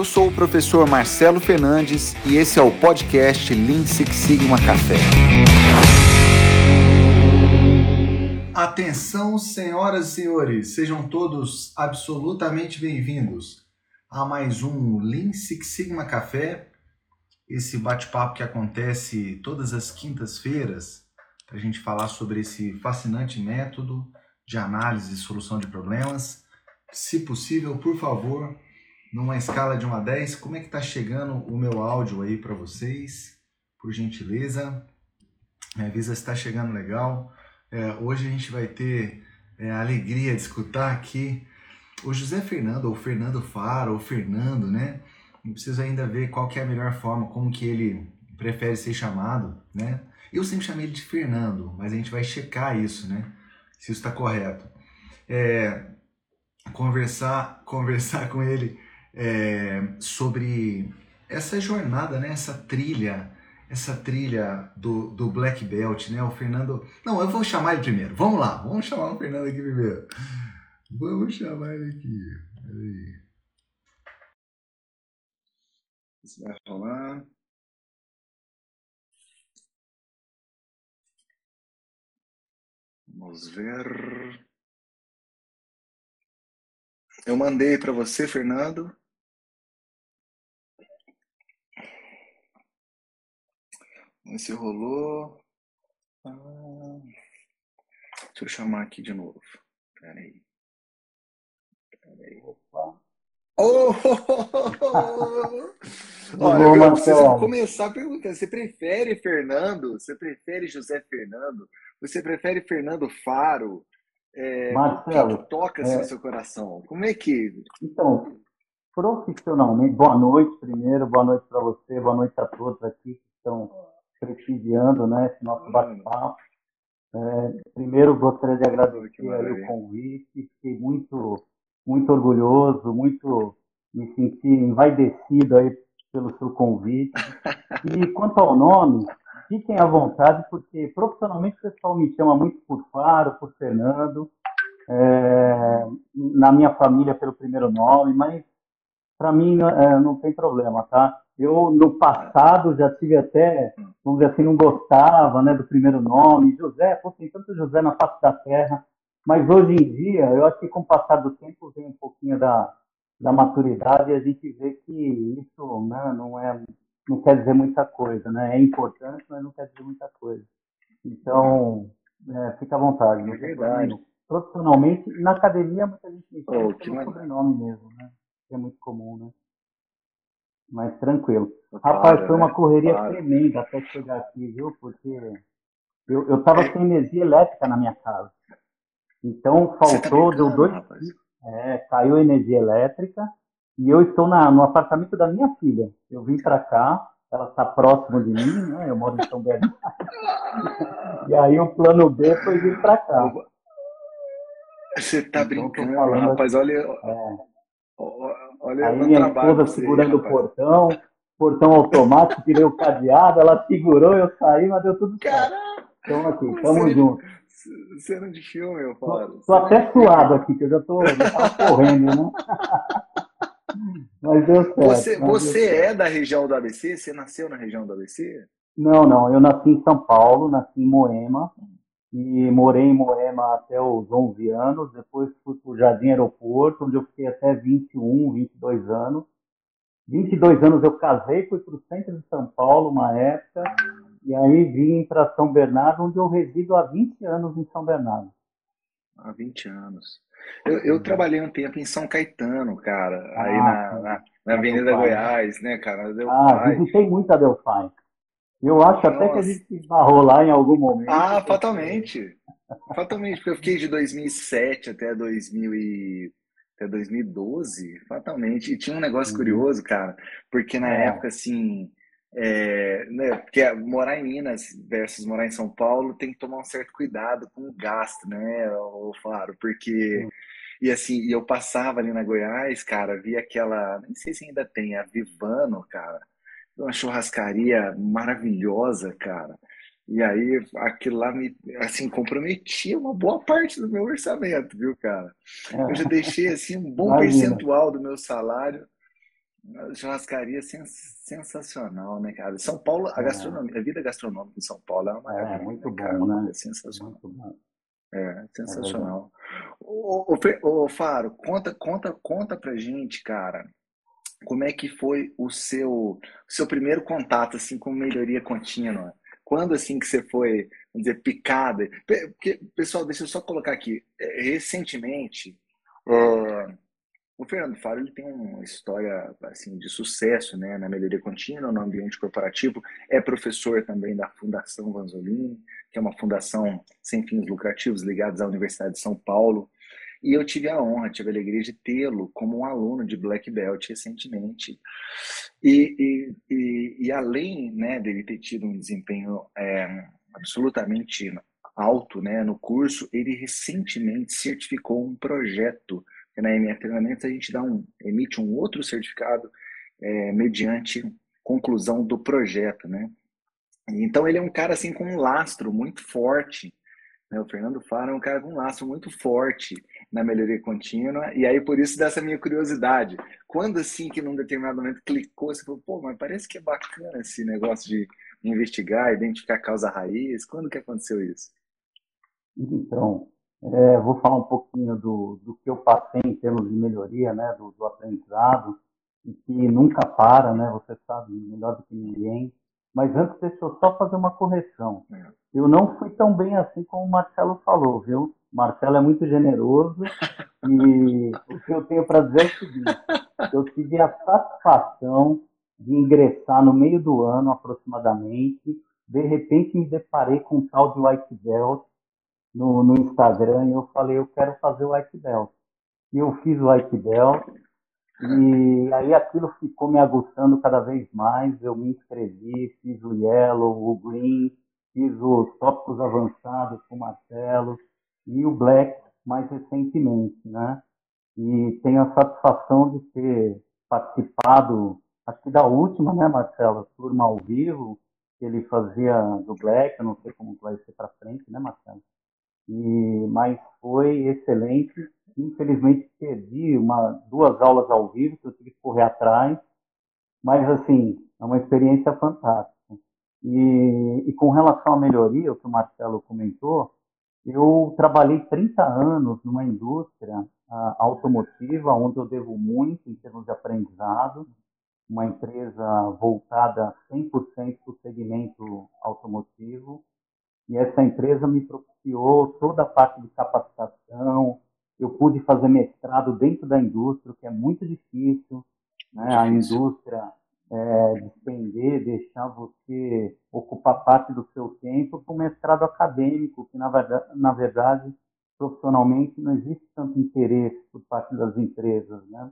Eu sou o professor Marcelo Fernandes e esse é o podcast Lean Six Sigma Café. Atenção, senhoras e senhores, sejam todos absolutamente bem-vindos a mais um Lean Six Sigma Café, esse bate-papo que acontece todas as quintas-feiras para a gente falar sobre esse fascinante método de análise e solução de problemas. Se possível, por favor, numa escala de 1 a 10, como é que está chegando o meu áudio aí para vocês? Por gentileza, me avisa se está chegando legal. É, hoje a gente vai ter é, a alegria de escutar aqui o José Fernando, ou Fernando Faro, ou Fernando, né? Eu preciso ainda ver qual que é a melhor forma, como que ele prefere ser chamado, né? Eu sempre chamei ele de Fernando, mas a gente vai checar isso, né? Se isso está correto. É, conversar, conversar com ele é, sobre essa jornada, né? Essa trilha, essa trilha do, do Black Belt, né? O Fernando. Não, eu vou chamar ele primeiro. Vamos lá, vamos chamar o Fernando aqui primeiro. Vamos chamar ele aqui. Peraí. Isso vai rolar. Vamos ver. Eu mandei para você, Fernando. Esse rolou. Ah, deixa eu chamar aqui de novo. Peraí. Peraí. Opa. Oh! Olha, Bom, eu preciso começar perguntando. Você prefere Fernando? Você prefere José Fernando? Você prefere Fernando Faro? É, Marcelo, que, que toca assim, é... no seu coração? Como é que. Então, profissionalmente, boa noite primeiro, boa noite para você, boa noite a todos aqui que estão prestigiando né, esse nosso hum. bate-papo. É, primeiro, gostaria de agradecer o convite, fiquei muito, muito orgulhoso, muito me senti envaidecido aí pelo seu convite. E quanto ao nome, fiquem à vontade, porque profissionalmente o pessoal me chama muito por Faro, por Fernando, é, na minha família pelo primeiro nome, mas para mim é, não tem problema, tá? Eu, no passado, já tive até, vamos dizer assim, não gostava né, do primeiro nome, José, pô, tem tanto José na face da terra, mas hoje em dia, eu acho que com o passar do tempo vem um pouquinho da, da maturidade e a gente vê que isso né, não é não quer dizer muita coisa, né? É importante, mas não quer dizer muita coisa. Então, é, fica à vontade. É verdade. Profissionalmente, na academia, muita gente me chama oh, pelo sobrenome mesmo, né? Que é muito comum, né? Mas tranquilo. Rapaz, foi uma né? correria tremenda até chegar aqui, viu? Porque eu, eu tava sem energia elétrica na minha casa. Então, tá faltou, tá deu dois... É, caiu energia elétrica e eu estou na, no apartamento da minha filha. Eu vim para cá, ela está próxima de mim, né? Eu moro em São Bernardo. e aí o plano B foi vir para cá. Você está então, brincando, rapaz, olha. É, olha aí minha esposa segurando o portão, portão automático, tirei o cadeado, ela segurou, eu saí, mas deu tudo certo. Então aqui, tamo junto. Cena de filme, eu falo. Tô, tô até suado aqui, que eu já tô, já correndo, né? Mas deu certo. Você, você é da região do ABC? Você nasceu na região do ABC? Não, não. Eu nasci em São Paulo, nasci em Moema. E morei em Moema até os 11 anos. Depois fui para o Jardim Aeroporto, onde eu fiquei até 21, 22 anos. 22 anos eu casei, fui para o centro de São Paulo uma época. E aí vim para São Bernardo, onde eu resido há 20 anos em São Bernardo. Há 20 anos. Eu, eu, trabalhei um tempo em São Caetano, cara, ah, aí na, na, na Avenida Goiás, né, cara? Ah, visitei muito a Delphi. Eu acho Nossa. até que a gente esbarrou lá em algum momento. Ah, fatalmente. fatalmente, porque eu fiquei de 2007 até 2000 e até 2012, fatalmente. E tinha um negócio uhum. curioso, cara, porque na é. época, assim, é, né, porque morar em Minas versus morar em São Paulo tem que tomar um certo cuidado com o gasto, né, o Faro, porque e assim, eu passava ali na Goiás, cara, via aquela, nem sei se ainda tem, a Vivano, cara, uma churrascaria maravilhosa, cara. E aí aquilo lá me assim comprometia uma boa parte do meu orçamento, viu, cara? Eu já deixei assim um bom percentual do meu salário Churrascaria sens sensacional, né, cara? São Paulo, a é. gastronomia, a vida gastronômica em São Paulo é uma maravilha. É, muito né, bom, né? É sensacional. Bom. É, sensacional. É o, Faro, conta, conta, conta pra gente, cara, como é que foi o seu, seu primeiro contato, assim, com melhoria contínua? Quando, assim, que você foi, vamos dizer, picada? Porque, pessoal, deixa eu só colocar aqui, é, recentemente, é, o Fernando Faro ele tem uma história assim de sucesso né, na melhoria contínua, no ambiente corporativo. É professor também da Fundação Vanzolini, que é uma fundação sem fins lucrativos ligada à Universidade de São Paulo. E eu tive a honra, tive a alegria de tê-lo como um aluno de Black Belt recentemente. E, e, e, e além né, dele ter tido um desempenho é, absolutamente alto né, no curso, ele recentemente certificou um projeto na MR Treinamentos a gente dá um, emite um outro certificado é, mediante conclusão do projeto, né? Então ele é um cara assim com um lastro muito forte? O Fernando Faro é um cara com um lastro muito forte na melhoria contínua e aí por isso dessa minha curiosidade, quando assim que num determinado momento clicou, você falou, pô, mas parece que é bacana esse negócio de investigar, identificar a causa raiz, quando que aconteceu isso? Então, é, vou falar um pouquinho do, do que eu passei em termos de melhoria, né, do, do aprendizado, e que nunca para, né, você sabe melhor do que ninguém. Mas antes, deixa eu só fazer uma correção. Eu não fui tão bem assim como o Marcelo falou, viu? O Marcelo é muito generoso e o que eu tenho para dizer é o seguinte: eu tive a satisfação de ingressar no meio do ano aproximadamente. De repente, me deparei com um tal de White Belt no, no Instagram e eu falei, eu quero fazer o White Belt. E eu fiz o White Belt e aí aquilo ficou me aguçando cada vez mais. Eu me inscrevi, fiz o Yellow, o Green, fiz os tópicos avançados com o Marcelo e o Black mais recentemente, né? E tenho a satisfação de ter participado, acho que da última, né, Marcelo, turma ao vivo, que ele fazia do Black, eu não sei como vai ser para frente, né, Marcelo? E, mas foi excelente. Infelizmente perdi uma, duas aulas ao vivo que eu tive que correr atrás, mas assim, é uma experiência fantástica. E, e com relação à melhoria, o que o Marcelo comentou, eu trabalhei 30 anos numa indústria automotiva, onde eu devo muito em termos de aprendizado, uma empresa voltada 100% para o segmento automotivo, e essa empresa me propiciou toda a parte de capacitação. Eu pude fazer mestrado dentro da indústria, que é muito difícil. Né? A indústria é, despender, deixar você ocupar parte do seu tempo com mestrado acadêmico, que na verdade, na verdade, profissionalmente não existe tanto interesse por parte das empresas, né?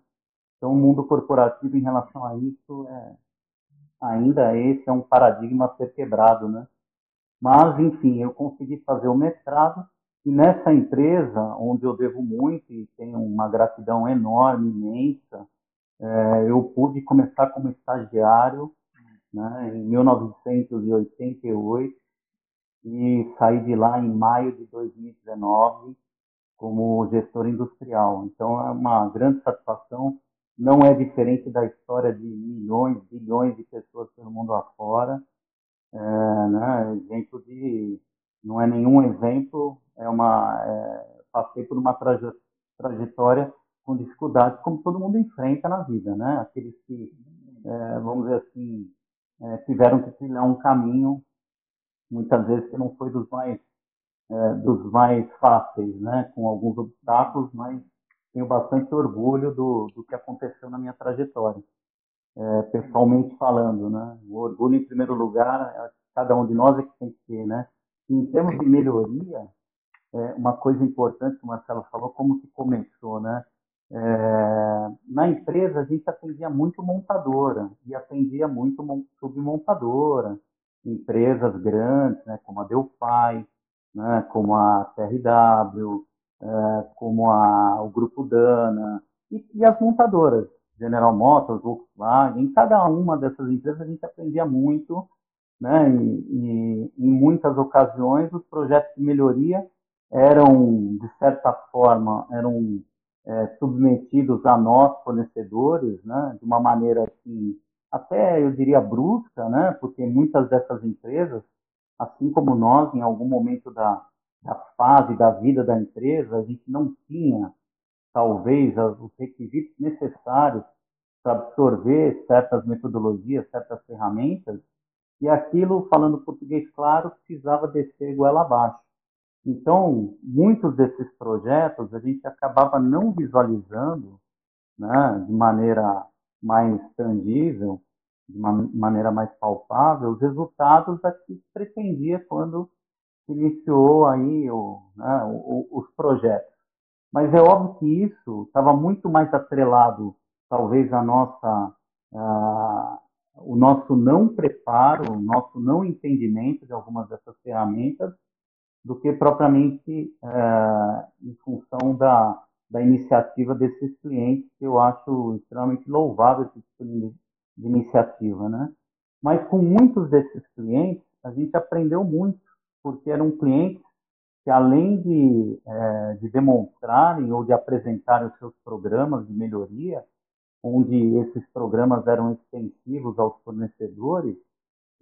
Então, o mundo corporativo em relação a isso é ainda esse é um paradigma a ser quebrado, né? Mas, enfim, eu consegui fazer o mestrado e nessa empresa, onde eu devo muito e tenho uma gratidão enorme, imensa, é, eu pude começar como estagiário né, em 1988 e saí de lá em maio de 2019 como gestor industrial. Então é uma grande satisfação. Não é diferente da história de milhões, bilhões de pessoas pelo mundo afora é, né, exemplo de não é nenhum exemplo, é uma é, passei por uma traje, trajetória com dificuldades como todo mundo enfrenta na vida, né? Aqueles que é, vamos dizer assim é, tiveram que trilhar um caminho muitas vezes que não foi dos mais é, dos mais fáceis, né? Com alguns obstáculos, mas tenho bastante orgulho do, do que aconteceu na minha trajetória é, pessoalmente falando, né? O orgulho, em primeiro lugar, é cada um de nós é que tem que ter, né? E em termos de melhoria, é, uma coisa importante que o Marcelo falou, como que começou, né? É, na empresa a gente atendia muito montadora e atendia muito submontadora, empresas grandes, né, como a Delphi, né, como a TRW, é, como a, o Grupo Dana e, e as montadoras. General Motors, Volkswagen, em cada uma dessas empresas a gente aprendia muito, né? E, e em muitas ocasiões os projetos de melhoria eram, de certa forma, eram é, submetidos a nós, fornecedores, né, de uma maneira assim, até eu diria brusca, né, porque muitas dessas empresas, assim como nós, em algum momento da, da fase da vida da empresa, a gente não tinha, talvez, os requisitos necessários para absorver certas metodologias, certas ferramentas, e aquilo, falando português claro, precisava descer goela abaixo. Então, muitos desses projetos a gente acabava não visualizando né, de maneira mais tangível, de uma maneira mais palpável, os resultados a que pretendia quando iniciou aí o, né, os projetos. Mas é óbvio que isso estava muito mais atrelado, talvez, à nossa, a, o nosso não preparo, o nosso não entendimento de algumas dessas ferramentas, do que propriamente é, em função da, da iniciativa desses clientes, que eu acho extremamente louvável esse tipo de, de iniciativa, né? Mas com muitos desses clientes, a gente aprendeu muito, porque eram clientes que, além de, é, de demonstrarem ou de apresentarem os seus programas de melhoria, onde esses programas eram extensivos aos fornecedores,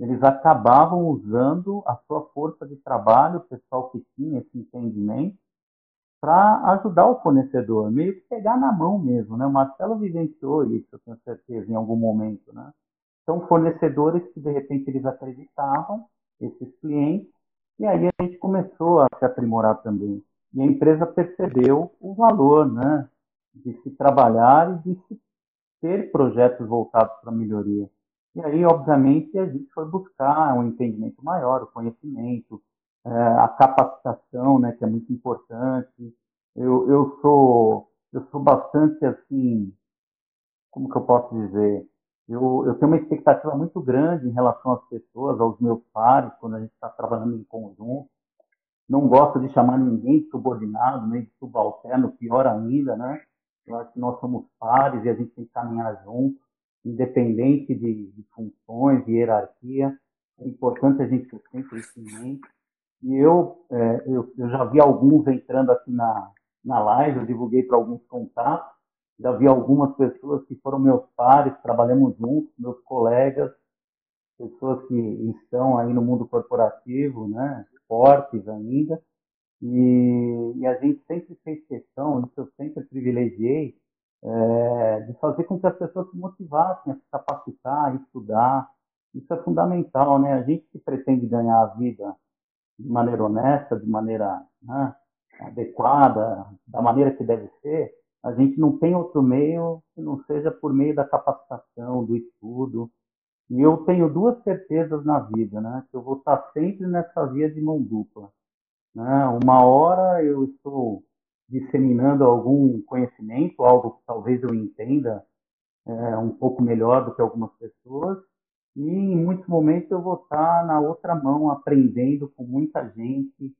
eles acabavam usando a sua força de trabalho, o pessoal que tinha esse entendimento, para ajudar o fornecedor, meio que pegar na mão mesmo, né? O Marcelo vivenciou isso, eu tenho certeza, em algum momento, né? Então, fornecedores que, de repente, eles acreditavam, esses clientes, e aí a gente começou a se aprimorar também. E a empresa percebeu o valor, né? De se trabalhar e de se ter projetos voltados para melhoria. E aí, obviamente, a gente foi buscar um entendimento maior, o conhecimento, é, a capacitação, né, que é muito importante. Eu, eu sou eu sou bastante assim, como que eu posso dizer? Eu, eu tenho uma expectativa muito grande em relação às pessoas, aos meus pares, quando a gente está trabalhando em conjunto. Não gosto de chamar ninguém de subordinado, nem de subalterno, pior ainda, né? Eu acho que nós somos pares e a gente tem que caminhar junto independente de, de funções, de hierarquia. É importante a gente ter sempre isso em mente. E eu, é, eu, eu, já vi alguns entrando aqui na, na live, eu divulguei para alguns contatos, já vi algumas pessoas que foram meus pares, trabalhamos juntos, meus colegas, pessoas que estão aí no mundo corporativo, né, fortes ainda, e, e a gente sempre fez questão, isso eu sempre privilegiei, é, de fazer com que as pessoas se motivassem a se capacitar, a estudar. Isso é fundamental, né? A gente que pretende ganhar a vida de maneira honesta, de maneira né, adequada, da maneira que deve ser, a gente não tem outro meio que não seja por meio da capacitação, do estudo. E eu tenho duas certezas na vida, né? Que eu vou estar sempre nessa via de mão dupla. Né? Uma hora eu estou disseminando algum conhecimento, algo que talvez eu entenda é, um pouco melhor do que algumas pessoas, e em muitos momentos eu vou estar na outra mão aprendendo com muita gente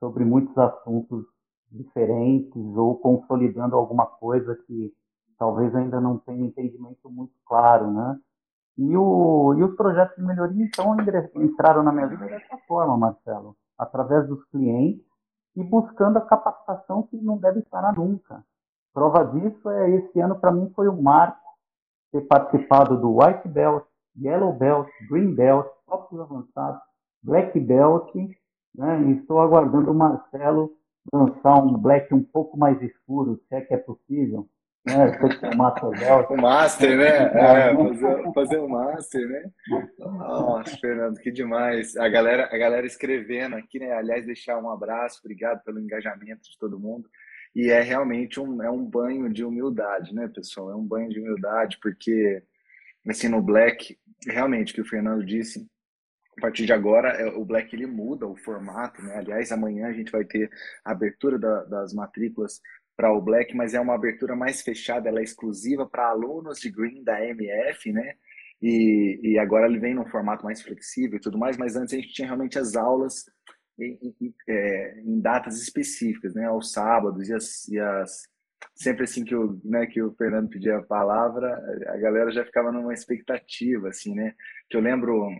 sobre muitos assuntos diferentes ou consolidando alguma coisa que talvez ainda não tenha entendimento muito claro, né? E, o, e os projetos de melhoria, então, entraram na minha vida dessa forma, Marcelo, através dos clientes, e buscando a capacitação que não deve parar nunca. Prova disso é esse ano para mim foi um marco ter participado do White Belt, Yellow Belt, Green Belt, Tópicos Avançados, Black Belt, né? E estou aguardando o Marcelo lançar um Black um pouco mais escuro, se é que é possível, né? O Master né? É, fazer, fazer o Master, né? Nossa, Fernando, que demais. A galera, a galera escrevendo aqui, né? Aliás, deixar um abraço, obrigado pelo engajamento de todo mundo. E é realmente um, é um banho de humildade, né, pessoal? É um banho de humildade, porque, assim, no Black, realmente, o que o Fernando disse, a partir de agora, é, o Black ele muda o formato, né? Aliás, amanhã a gente vai ter a abertura da, das matrículas para o Black, mas é uma abertura mais fechada, ela é exclusiva para alunos de Green da MF, né? E, e agora ele vem num formato mais flexível e tudo mais, mas antes a gente tinha realmente as aulas em, em, é, em datas específicas, né? Aos sábados e as, e as sempre assim que o, né, que o Fernando pedia a palavra, a galera já ficava numa expectativa, assim, né? Que eu lembro,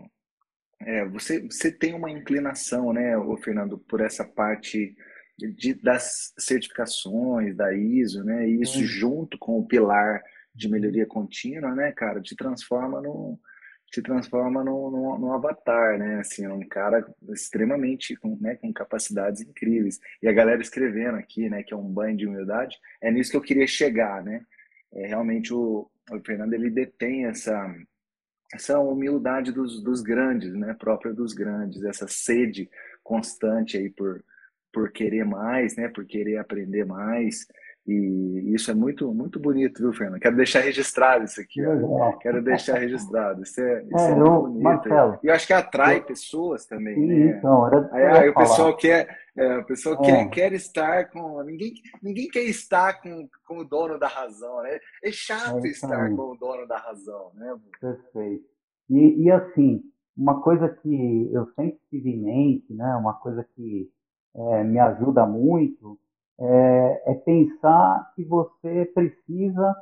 é, você, você tem uma inclinação, né, o Fernando, por essa parte de, das certificações da ISO, né? E isso junto com o pilar de melhoria contínua, né, cara, te transforma no te transforma num, num, num, avatar, né? Assim, um cara extremamente com, né, com capacidades incríveis. E a galera escrevendo aqui, né, que é um banho de humildade, é nisso que eu queria chegar, né? É, realmente o, o Fernando ele detém essa essa humildade dos, dos grandes, né? Própria dos grandes, essa sede constante aí por por querer mais, né? Por querer aprender mais. E isso é muito, muito bonito, viu, Fernando? Quero deixar registrado isso aqui. Quero deixar registrado. Isso é, isso é, é muito eu, bonito. Marcelo, e eu acho que atrai eu, pessoas também, né? Então, era aí, aí o pessoal quer, é, o pessoal é. quer, quer estar com. Ninguém, ninguém quer estar com, com o dono da razão, né? É chato é estar com o dono da razão, né? Perfeito. E, e assim, uma coisa que eu sempre tive em mente, né? Uma coisa que é, me ajuda muito é, é, pensar que você precisa,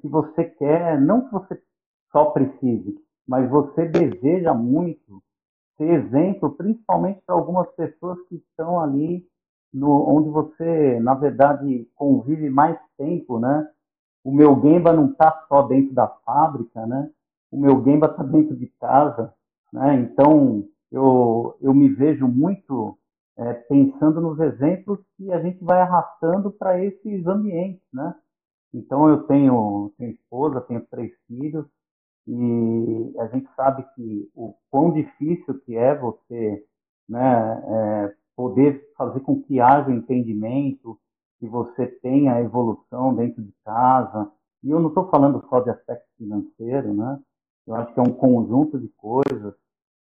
que você quer, não que você só precise, mas você deseja muito ser exemplo, principalmente para algumas pessoas que estão ali no, onde você, na verdade, convive mais tempo, né? O meu Gemba não está só dentro da fábrica, né? O meu Gemba está dentro de casa, né? Então, eu, eu me vejo muito é, pensando nos exemplos que a gente vai arrastando para esses ambientes, né? Então eu tenho, tenho esposa, tenho três filhos e a gente sabe que o quão difícil que é você, né, é, poder fazer com que haja entendimento, que você tenha evolução dentro de casa. E eu não estou falando só de aspecto financeiro, né? Eu acho que é um conjunto de coisas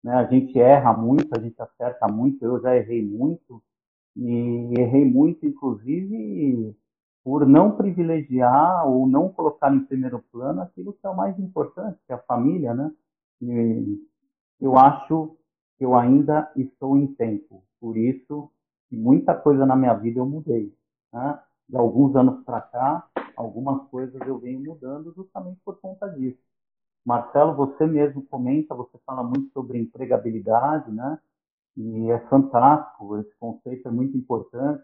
né? A gente erra muito, a gente acerta muito. Eu já errei muito e errei muito, inclusive, por não privilegiar ou não colocar em primeiro plano aquilo que é o mais importante, que é a família, né? E eu acho que eu ainda estou em tempo. Por isso, muita coisa na minha vida eu mudei. Né? De alguns anos para cá, algumas coisas eu venho mudando justamente por conta disso. Marcelo, você mesmo comenta, você fala muito sobre empregabilidade, né? E é fantástico, esse conceito é muito importante.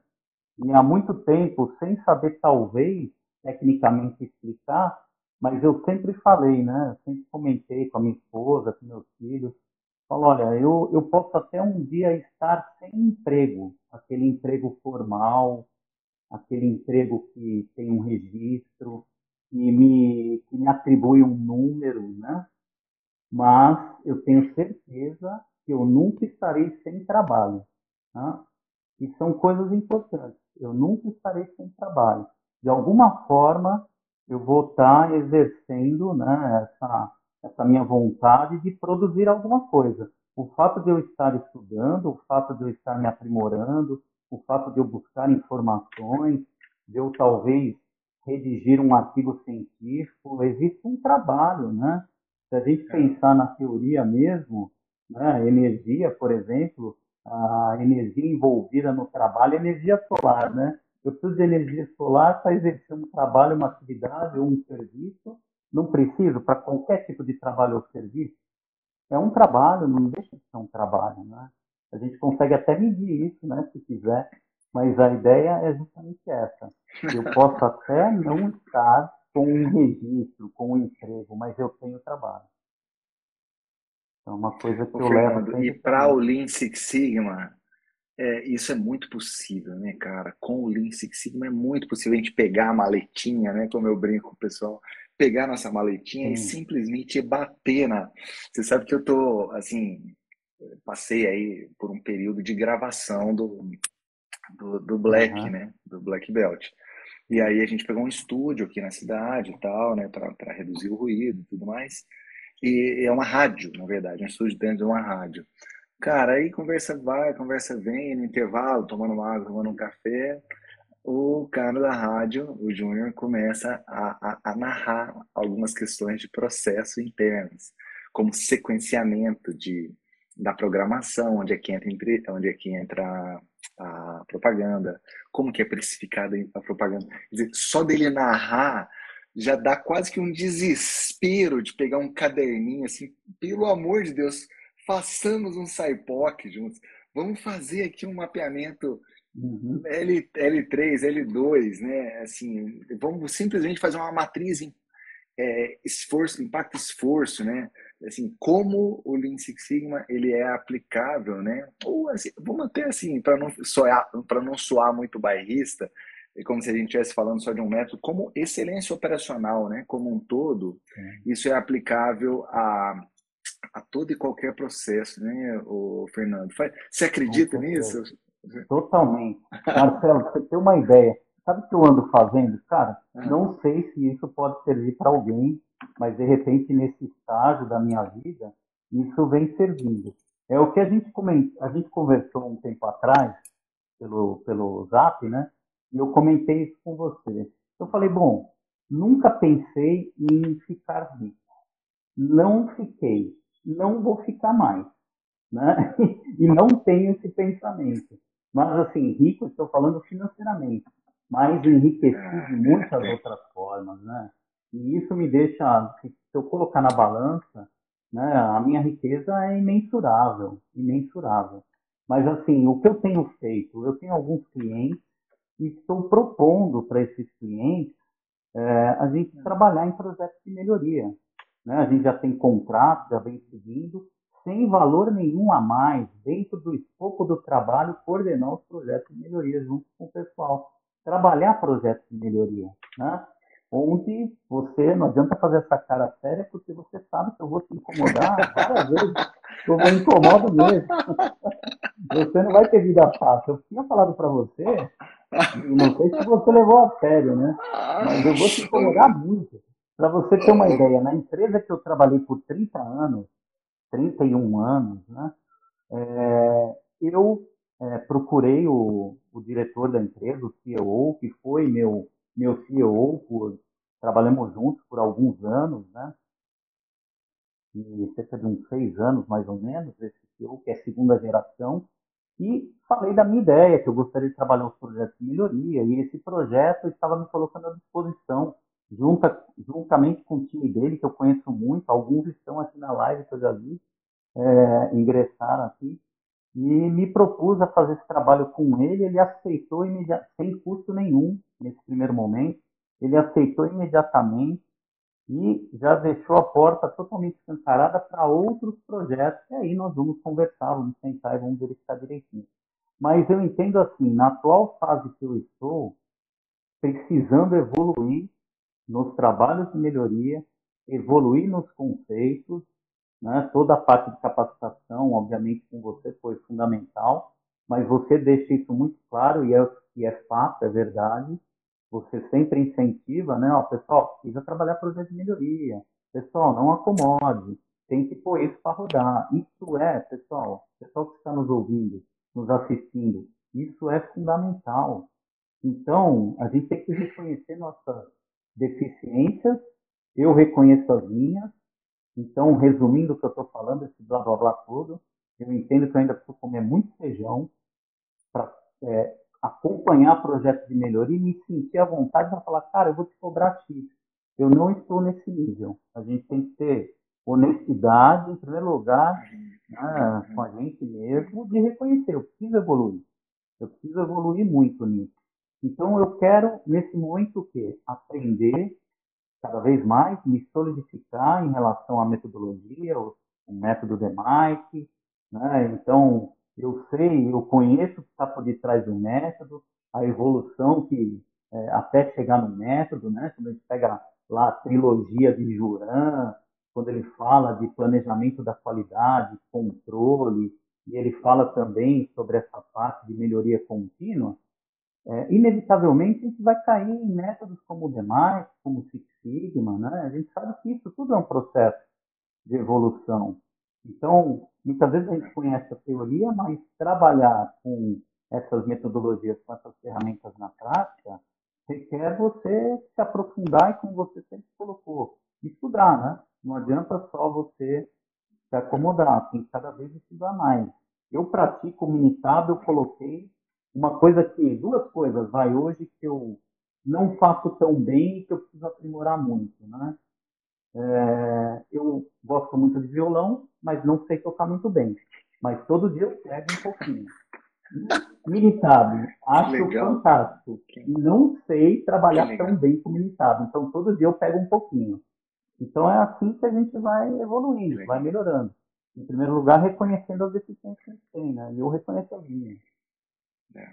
E há muito tempo, sem saber talvez tecnicamente explicar, mas eu sempre falei, né? Eu sempre comentei com a minha esposa, com meus filhos, falo, olha, eu, eu posso até um dia estar sem emprego, aquele emprego formal, aquele emprego que tem um registro, que me, que me atribui um número, né? Mas eu tenho certeza que eu nunca estarei sem trabalho. Né? E são coisas importantes. Eu nunca estarei sem trabalho. De alguma forma, eu vou estar exercendo né, essa, essa minha vontade de produzir alguma coisa. O fato de eu estar estudando, o fato de eu estar me aprimorando, o fato de eu buscar informações, de eu talvez redigir um artigo científico, existe um trabalho, né? Se a gente é. pensar na teoria mesmo, né, energia, por exemplo, a energia envolvida no trabalho energia solar, né? Eu preciso de energia solar para exercer um trabalho, uma atividade ou um serviço. Não preciso para qualquer tipo de trabalho ou serviço. É um trabalho, não deixa de ser um trabalho, né? A gente consegue até medir isso, né? Se quiser. Mas a ideia é justamente essa. Eu posso até não estar com um registro, com um emprego, mas eu tenho trabalho. É uma coisa que Ô, eu Fernando, levo. E para o Lean Six Sigma, é, isso é muito possível, né, cara? Com o Lean Six Sigma é muito possível a gente pegar a maletinha, né? Como eu brinco com o pessoal, pegar nossa maletinha Sim. e simplesmente bater na. Você sabe que eu tô, assim, passei aí por um período de gravação do, do, do Black, uhum. né? Do Black Belt. E aí a gente pegou um estúdio aqui na cidade e tal, né? Para reduzir o ruído e tudo mais. E é uma rádio, na verdade, um estúdio dentro de uma rádio. Cara, aí conversa vai, conversa vem, no intervalo, tomando uma água, tomando um café, o cara da rádio, o Júnior, começa a, a, a, narrar algumas questões de processo internos, como sequenciamento de, da programação, onde é que entra, onde é que entra a propaganda, como que é precificada a propaganda. Quer dizer, só dele narrar já dá quase que um desespero de pegar um caderninho assim, pelo amor de Deus, façamos um SciPoc juntos. Vamos fazer aqui um mapeamento uhum. L, L3, L2, né? Assim, vamos simplesmente fazer uma matriz em é, esforço, impacto esforço, né? Assim, como o Lean Six Sigma ele é aplicável, né? Ou assim, vamos até assim, para não soar, para não soar muito bairrista, é como se a gente estivesse falando só de um método, como excelência operacional, né? Como um todo, é. isso é aplicável a, a todo e qualquer processo, né, o Fernando? Você acredita nisso? Totalmente. Marcelo, você tem uma ideia. Sabe o que eu ando fazendo? Cara, ah. não sei se isso pode servir para alguém, mas de repente nesse estágio da minha vida, isso vem servindo. É o que a gente comenta, a gente conversou um tempo atrás pelo pelo Zap, né? E eu comentei isso com você. Eu falei, bom, nunca pensei em ficar rico. Não fiquei, não vou ficar mais, né? E não tenho esse pensamento. Mas assim, rico, estou falando financeiramente mas enriquecido de muitas outras formas, né? E isso me deixa, se eu colocar na balança, né, a minha riqueza é imensurável, imensurável. Mas assim, o que eu tenho feito, eu tenho alguns clientes e estou propondo para esses clientes é, a gente trabalhar em projetos de melhoria. Né? A gente já tem contrato, já vem seguindo, sem valor nenhum a mais, dentro do escopo do trabalho, coordenar os projetos de melhoria junto com o pessoal trabalhar projetos de melhoria, né? Onde você não adianta fazer essa cara séria porque você sabe que eu vou te incomodar várias vezes. Eu me incomodo mesmo. Você não vai ter vida fácil. Eu tinha falado para você, não sei se você levou a sério, né? Mas eu vou te incomodar muito. Para você ter uma ideia, na empresa que eu trabalhei por 30 anos, 31 anos, né? É, eu é, procurei o, o, diretor da empresa, o CEO, que foi meu, meu CEO, por, trabalhamos juntos por alguns anos, né? E cerca de uns seis anos, mais ou menos, esse CEO, que é segunda geração, e falei da minha ideia, que eu gostaria de trabalhar os projetos de melhoria, e esse projeto estava me colocando à disposição, junta, juntamente com o time dele, que eu conheço muito, alguns estão aqui na live que eu já vi, é, ingressaram aqui, e me propus a fazer esse trabalho com ele. Ele aceitou sem custo nenhum nesse primeiro momento. Ele aceitou imediatamente e já deixou a porta totalmente escancarada para outros projetos. E aí nós vamos conversar, vamos sentar e vamos verificar direitinho. Mas eu entendo assim, na atual fase que eu estou, precisando evoluir nos trabalhos de melhoria, evoluir nos conceitos né? Toda a parte de capacitação, obviamente, com você foi fundamental, mas você deixa isso muito claro e é, e é fato, é verdade. Você sempre incentiva, né? Ó, pessoal, precisa trabalhar projeto de melhoria. Pessoal, não acomode. Tem que pôr isso para rodar. Isso é, pessoal, pessoal que está nos ouvindo, nos assistindo, isso é fundamental. Então, a gente tem que reconhecer nossas deficiências. Eu reconheço as minhas, então, resumindo o que eu estou falando, esse blá blá blá todo, eu entendo que eu ainda preciso comer muito feijão para é, acompanhar projetos de melhoria e me sentir à vontade para falar, cara, eu vou te cobrar X. Eu não estou nesse nível. A gente tem que ter honestidade, em primeiro lugar, né, com a gente mesmo, de reconhecer, eu preciso evoluir. Eu preciso evoluir muito nisso. Então, eu quero, nesse momento, o quê? Aprender cada vez mais me solidificar em relação à metodologia, o, método de Mike, né? Então, eu sei, eu conheço o que está por detrás do método, a evolução que é, até chegar no método, né? Quando a gente pega lá a trilogia de Juran, quando ele fala de planejamento da qualidade, controle, e ele fala também sobre essa parte de melhoria contínua, é, inevitavelmente a gente vai cair em métodos como o DEMARC, como o Sigma, né? A gente sabe que isso tudo é um processo de evolução. Então, muitas vezes a gente conhece a teoria, mas trabalhar com essas metodologias, com essas ferramentas na prática, requer você se aprofundar e, como você sempre colocou, estudar, né? Não adianta só você se acomodar, tem que cada vez estudar mais. Eu pratico o Minitab, eu coloquei uma coisa que, duas coisas, vai, hoje que eu não faço tão bem e que eu preciso aprimorar muito, né? É, eu gosto muito de violão, mas não sei tocar muito bem. Mas todo dia eu pego um pouquinho. Minitab, acho fantástico. Não sei trabalhar tão bem com Minitab, então todo dia eu pego um pouquinho. Então é assim que a gente vai evoluindo, vai melhorando. Em primeiro lugar, reconhecendo as deficiências que a gente tem, né? E eu reconheço as minhas. É,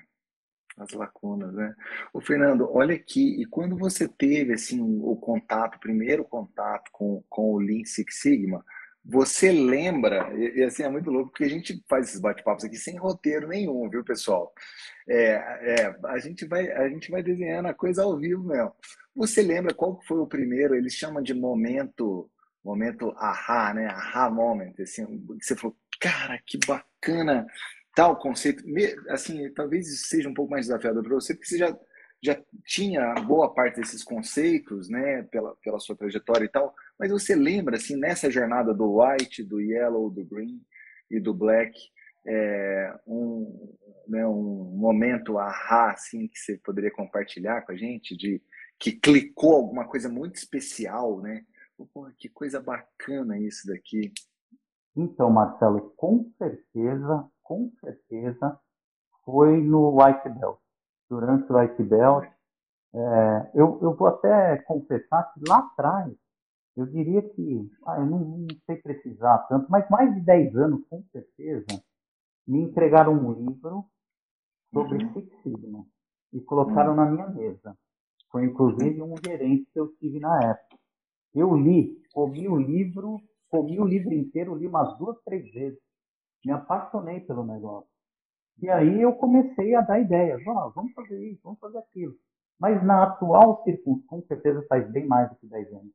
as lacunas, né? O Fernando, olha aqui, e quando você teve assim o contato, o primeiro contato com, com o Lean Six Sigma, você lembra, e, e, assim é muito louco, porque a gente faz esses bate-papos aqui sem roteiro nenhum, viu, pessoal? É, é, a, gente vai, a gente vai desenhando a coisa ao vivo mesmo. Você lembra qual foi o primeiro? Eles chamam de momento, momento ahá, né? Ahá moment, assim, você falou, cara, que bacana tal conceito. Assim, talvez seja um pouco mais desafiador para você, porque você já, já tinha boa parte desses conceitos, né, pela, pela sua trajetória e tal, mas você lembra, assim, nessa jornada do white, do yellow, do green e do black, é, um, né, um momento ahá, assim, que você poderia compartilhar com a gente, de que clicou alguma coisa muito especial, né? Pô, que coisa bacana isso daqui. Então, Marcelo, com certeza, com certeza, foi no White Belt. Durante o White Belt, é, eu, eu vou até confessar que lá atrás, eu diria que, ah, eu não, não, sei precisar tanto, mas mais de 10 anos, com certeza, me entregaram um livro sobre uhum. Six Sigma e colocaram uhum. na minha mesa. Foi inclusive um gerente que eu tive na época. Eu li, comi o livro, comi o livro inteiro, li umas duas, três vezes. Me apaixonei pelo negócio. E aí eu comecei a dar ideias. Oh, vamos fazer isso, vamos fazer aquilo. Mas na atual circunstância, com certeza faz bem mais do que 10 anos.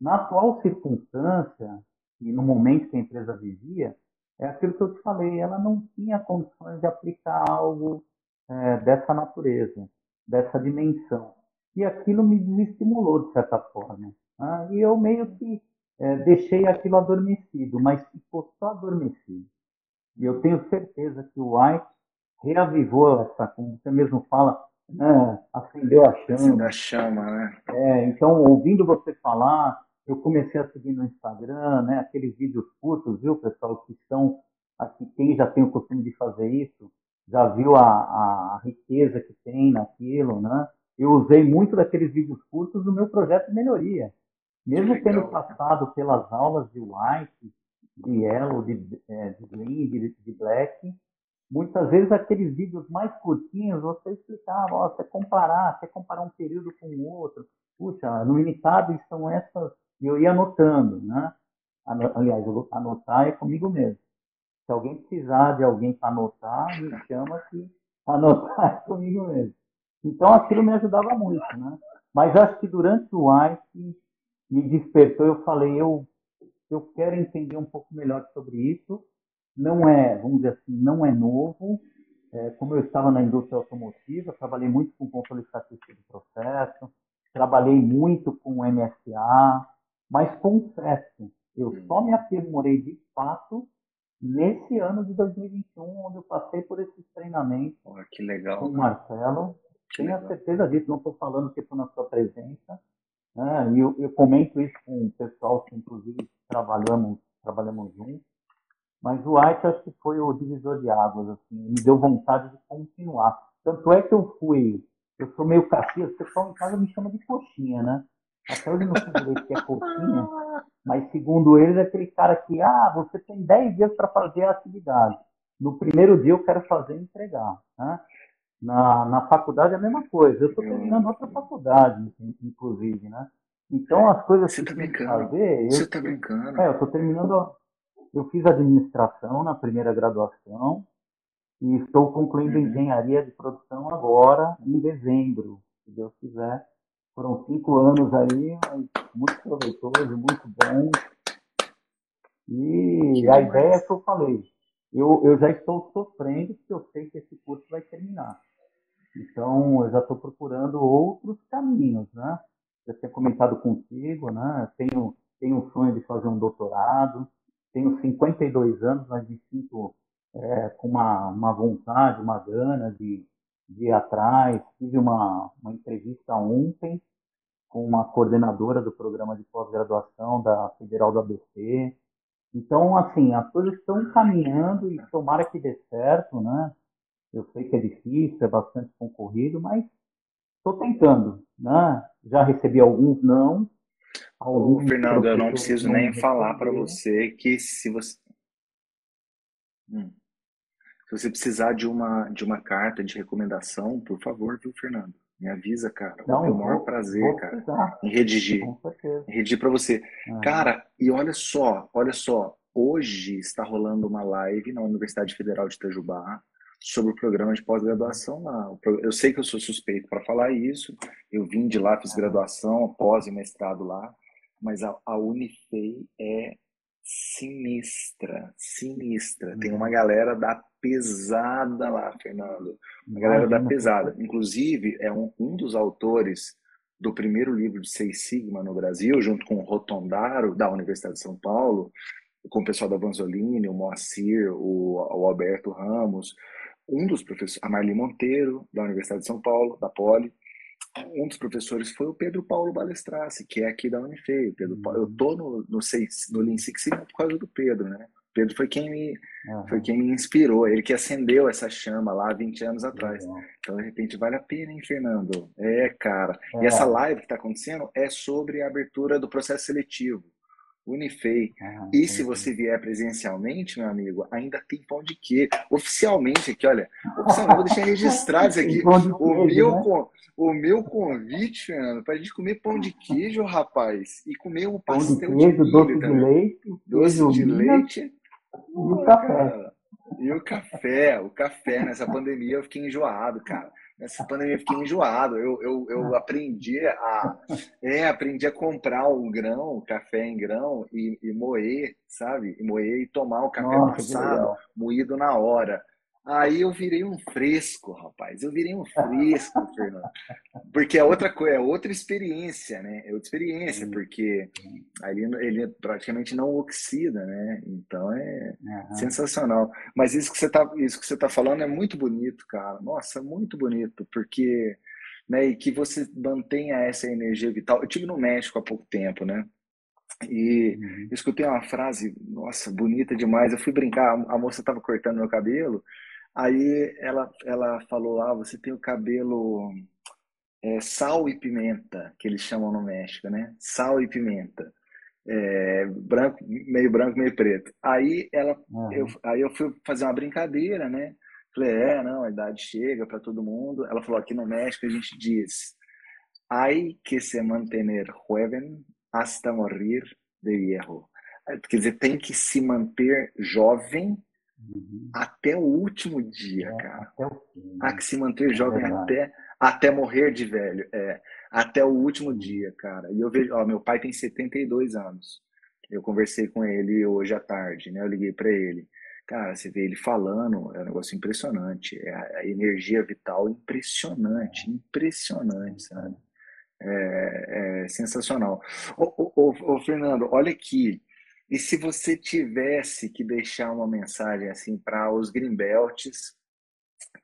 Na atual circunstância, e no momento que a empresa vivia, é aquilo que eu te falei, ela não tinha condições de aplicar algo é, dessa natureza, dessa dimensão. E aquilo me desestimulou, de certa forma. Né? E eu meio que é, deixei aquilo adormecido, mas ficou só adormecido. E eu tenho certeza que o White reavivou essa, como você mesmo fala, né, acendeu a chama. Acendeu a chama, né? É, então, ouvindo você falar, eu comecei a seguir no Instagram, né, aqueles vídeos curtos, viu, pessoal, que são, aqui, quem já tem o costume de fazer isso, já viu a, a riqueza que tem naquilo, né? Eu usei muito daqueles vídeos curtos no meu projeto de melhoria. Mesmo tendo passado pelas aulas de White, de Yellow, de, é, de Green, de, de, Black, muitas vezes aqueles vídeos mais curtinhos você explicava, ó, você comparar, quer comparar um período com o outro. Puxa, no Unitab são essas, e eu ia anotando, né? Aliás, eu vou anotar é comigo mesmo. Se alguém precisar de alguém para anotar, me chama que anotar é comigo mesmo. Então aquilo me ajudava muito, né? Mas acho que durante o White me despertou, eu falei, eu, eu quero entender um pouco melhor sobre isso. Não é, vamos dizer assim, não é novo. É, como eu estava na indústria automotiva, trabalhei muito com controle estatístico de processo, trabalhei muito com MSA, mas confesso, eu só me aprimorei de fato nesse ano de 2021, onde eu passei por esses treinamentos oh, que legal, com o Marcelo. Tenho a certeza disso, não estou falando que estou na sua presença, né? E eu, eu, comento isso com o pessoal que, inclusive, trabalhamos, trabalhamos juntos. Mas o White acho que foi o divisor de águas, assim, me deu vontade de continuar. Tanto é que eu fui, eu sou meio caxias, o pessoal em casa me chama de coxinha, né? Até hoje não sei direito que é coxinha, mas segundo eles é aquele cara que, ah, você tem 10 dias para fazer a atividade. No primeiro dia eu quero fazer e entregar. Né? Na, na faculdade é a mesma coisa. Eu estou terminando outra faculdade, inclusive, né? Então as coisas Você que tá brincando. fazer. Você está brincando. É, eu estou terminando. Eu fiz administração na primeira graduação e estou concluindo uhum. engenharia de produção agora, em dezembro, se Deus quiser. Foram cinco anos aí, muito proveitoso, muito bom. E a ideia é que eu falei. Eu, eu já estou sofrendo porque eu sei que esse curso vai terminar. Então, eu já estou procurando outros caminhos, né? Já tinha comentado contigo, né? Tenho, tenho um sonho de fazer um doutorado, tenho 52 anos, mas me sinto é, com uma, uma vontade, uma gana de, de ir atrás. Tive uma, uma entrevista ontem com uma coordenadora do programa de pós-graduação da Federal do ABC. Então, assim, as coisas estão caminhando e tomara que dê certo, né? Eu sei que é difícil, é bastante concorrido, mas estou tentando, né? Já recebi alguns não. Alguns Fernando, eu não preciso não nem falar para você que se você hum. se você precisar de uma de uma carta de recomendação, por favor, viu, Fernando? Me avisa, cara. Não, o maior prazer, cara, em redigir. Em redigir para você. Ah. Cara, e olha só, olha só. Hoje está rolando uma live na Universidade Federal de Itajubá sobre o programa de pós-graduação lá. Eu sei que eu sou suspeito para falar isso. Eu vim de lá, fiz graduação, pós e mestrado lá. Mas a, a Unifei é sinistra, sinistra. Tem uma galera da pesada lá, Fernando. Uma galera da pesada. Inclusive, é um, um dos autores do primeiro livro de Seis Sigma no Brasil, junto com o Rotondaro, da Universidade de São Paulo, com o pessoal da Vanzolini, o Moacir, o, o Alberto Ramos, um dos professores, a Marli Monteiro, da Universidade de São Paulo, da Poli, um dos professores foi o Pedro Paulo Balestrace, que é aqui da Unifei. Pedro Paulo, eu uhum. tô no, no, seis, no Lean Six Sigma por causa do Pedro, né? Pedro foi quem me uhum. foi quem me inspirou, ele que acendeu essa chama lá 20 anos atrás. Uhum. Então, de repente, vale a pena, hein, Fernando? É, cara. E essa live que está acontecendo é sobre a abertura do processo seletivo. Unifei. Ah, e se você vier presencialmente, meu amigo, ainda tem pão de queijo. Oficialmente aqui, olha, oficialmente, vou deixar registrado isso aqui. O meu, né? o meu convite, Fernando, para a gente comer pão de queijo, rapaz, e comer um pastel de, queijo, de doce de leite, doce de leite e o café. E o café, o café. Nessa pandemia eu fiquei enjoado, cara nessa pandemia eu fiquei enjoado. Eu, eu, eu aprendi a é, aprendi a comprar um grão, café em grão e, e moer, sabe? E moer e tomar o café Nossa, passado, moído na hora. Aí eu virei um fresco, rapaz. Eu virei um fresco, Fernando. Porque é outra coisa, é outra experiência, né? É outra experiência, porque ali ele praticamente não oxida, né? Então é uhum. sensacional. Mas isso que você tá, isso que você tá falando é muito bonito, cara. Nossa, muito bonito, porque né, e que você mantenha essa energia vital. Eu tive no México há pouco tempo, né? E uhum. escutei uma frase, nossa, bonita demais. Eu fui brincar, a moça estava cortando meu cabelo Aí ela, ela falou: Ah, você tem o cabelo é, sal e pimenta, que eles chamam no México, né? Sal e pimenta. É, branco, meio branco, meio preto. Aí ela, uhum. eu, aí eu fui fazer uma brincadeira, né? Falei, é, não, a idade chega para todo mundo. Ela falou, aqui no México a gente diz, hay que se mantener joven hasta morir de viejo. Quer dizer, tem que se manter jovem Uhum. Até o último dia, é, cara. Até o fim. Há que se manter é jovem é até, até morrer de velho. É, até o último dia, cara. E eu vejo, ó, meu pai tem 72 anos. Eu conversei com ele hoje à tarde, né? Eu liguei para ele. Cara, você vê ele falando, é um negócio impressionante. É a, a energia vital impressionante, impressionante, sabe? É, é sensacional. Ô, ô, ô, ô, Fernando, olha aqui. E se você tivesse que deixar uma mensagem assim para os greenbelts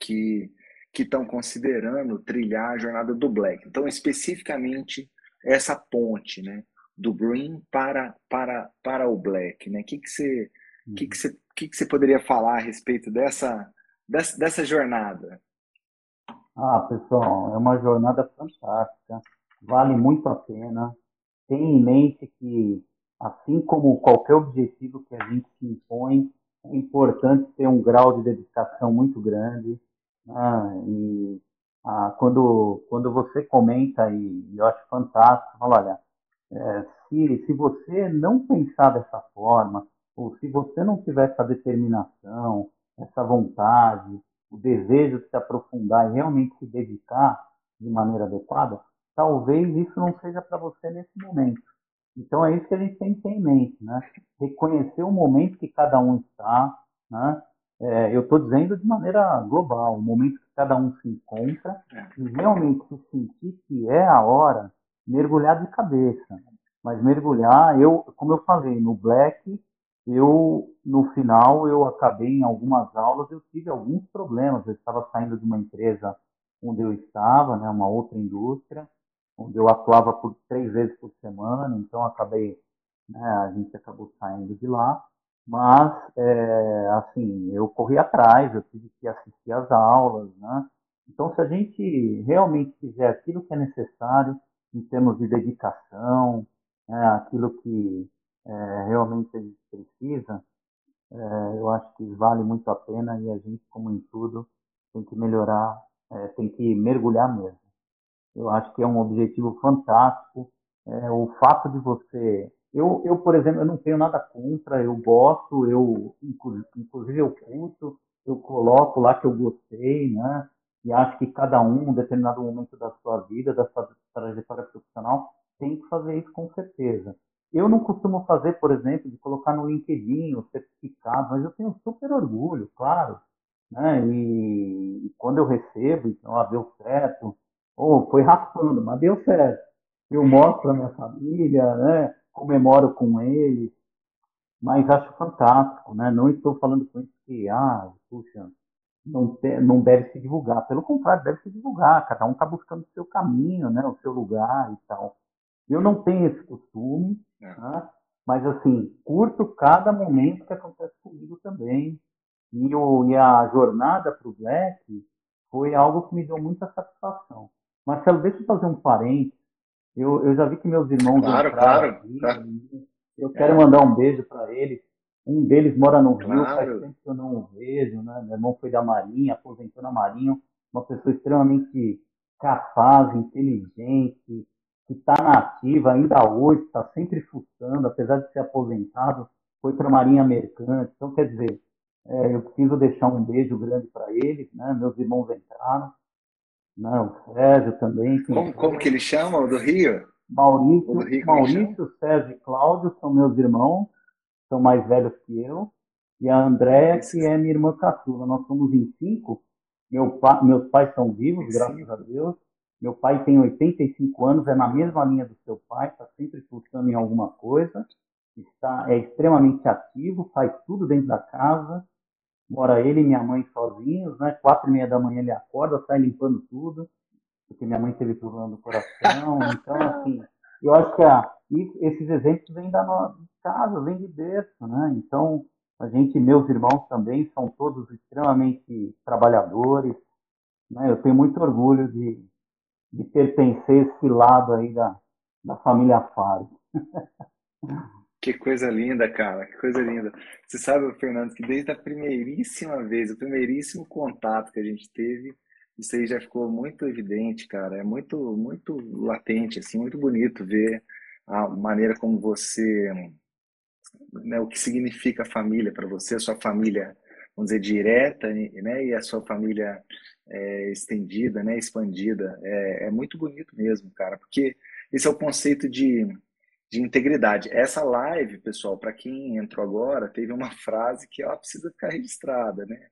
que que estão considerando trilhar a jornada do Black, então especificamente essa ponte, né, do Green para para para o Black, né? O que que você que que você que que você poderia falar a respeito dessa dessa, dessa jornada? Ah, pessoal, é uma jornada fantástica, vale muito a pena. Tenha em mente que assim como qualquer objetivo que a gente se impõe, é importante ter um grau de dedicação muito grande. Né? E ah, quando, quando você comenta, e, eu acho fantástico, fala, olha, é, se, se você não pensar dessa forma, ou se você não tiver essa determinação, essa vontade, o desejo de se aprofundar e realmente se dedicar de maneira adequada, talvez isso não seja para você nesse momento. Então é isso que a gente tem que ter em mente, né? Reconhecer o momento que cada um está, né? É, eu estou dizendo de maneira global, o momento que cada um se encontra e realmente se sentir que é a hora, mergulhar de cabeça. Mas mergulhar, eu, como eu falei, no Black, eu no final eu acabei em algumas aulas, eu tive alguns problemas. Eu estava saindo de uma empresa onde eu estava, né, uma outra indústria, onde eu atuava por três vezes por semana, então acabei, né, a gente acabou saindo de lá. Mas, é, assim, eu corri atrás, eu tive que assistir às aulas, né? Então, se a gente realmente fizer aquilo que é necessário em termos de dedicação, né, aquilo que é, realmente a gente precisa, é, eu acho que vale muito a pena e a gente, como em tudo, tem que melhorar, é, tem que mergulhar mesmo. Eu acho que é um objetivo fantástico. É, o fato de você eu, eu, por exemplo, eu não tenho nada contra, eu gosto, eu, inclusive eu curto, eu coloco lá que eu gostei, né? E acho que cada um, em determinado momento da sua vida, da sua trajetória profissional, tem que fazer isso com certeza. Eu não costumo fazer, por exemplo, de colocar no LinkedIn o certificado, mas eu tenho super orgulho, claro. Né? E, e quando eu recebo, então, ah, deu certo, ou foi raspando, mas deu certo. Eu mostro para minha família, né? comemoro com eles, mas acho fantástico, né? Não estou falando com isso que, ah, puxa, não, te, não deve se divulgar. Pelo contrário, deve se divulgar. Cada um está buscando o seu caminho, né? O seu lugar e tal. Eu não tenho esse costume, é. né? mas assim, curto cada momento que acontece comigo também. E, o, e a jornada para o Black foi algo que me deu muita satisfação. Marcelo, deixa eu fazer um parênteses eu, eu já vi que meus irmãos claro, claro, aqui, claro. Eu quero é. mandar um beijo para eles. Um deles mora no Rio, faz tempo que eu não o vejo, né? Meu irmão foi da Marinha, aposentou na Marinha, uma pessoa extremamente capaz, inteligente, que está na ativa ainda hoje, está sempre fuçando, apesar de ser aposentado, foi para a Marinha Mercante. Então, quer dizer, é, eu preciso deixar um beijo grande para eles, né? Meus irmãos entraram. Não, o Sérgio também. Como, como que ele chama, o do Rio? Maurício, do Rio, Maurício Sérgio e Cláudio são meus irmãos, são mais velhos que eu. E a Andréia, que é minha irmã caçula. Nós somos em cinco. Meu pa, meus pais são vivos, graças a Deus. Meu pai tem 85 anos, é na mesma linha do seu pai, está sempre pulsando em alguma coisa. Está, é extremamente ativo, faz tudo dentro da casa mora ele e minha mãe sozinhos, né? Quatro e meia da manhã ele acorda, sai limpando tudo, porque minha mãe teve problema do coração. Então, assim, eu acho que a, esses exemplos vêm da nossa casa, vêm de berço, né? Então, a gente, meus irmãos também, são todos extremamente trabalhadores, né? Eu tenho muito orgulho de, de pertencer a esse lado aí da, da família Faro. Que coisa linda, cara, que coisa linda. Você sabe, Fernando, que desde a primeiríssima vez, o primeiríssimo contato que a gente teve, isso aí já ficou muito evidente, cara. É muito, muito latente, assim, muito bonito ver a maneira como você, né, o que significa família para você, a sua família, vamos dizer, direta, né, e a sua família é, estendida, né, expandida. É, é muito bonito mesmo, cara, porque esse é o conceito de de integridade. Essa live, pessoal, para quem entrou agora, teve uma frase que ela precisa ficar registrada, né?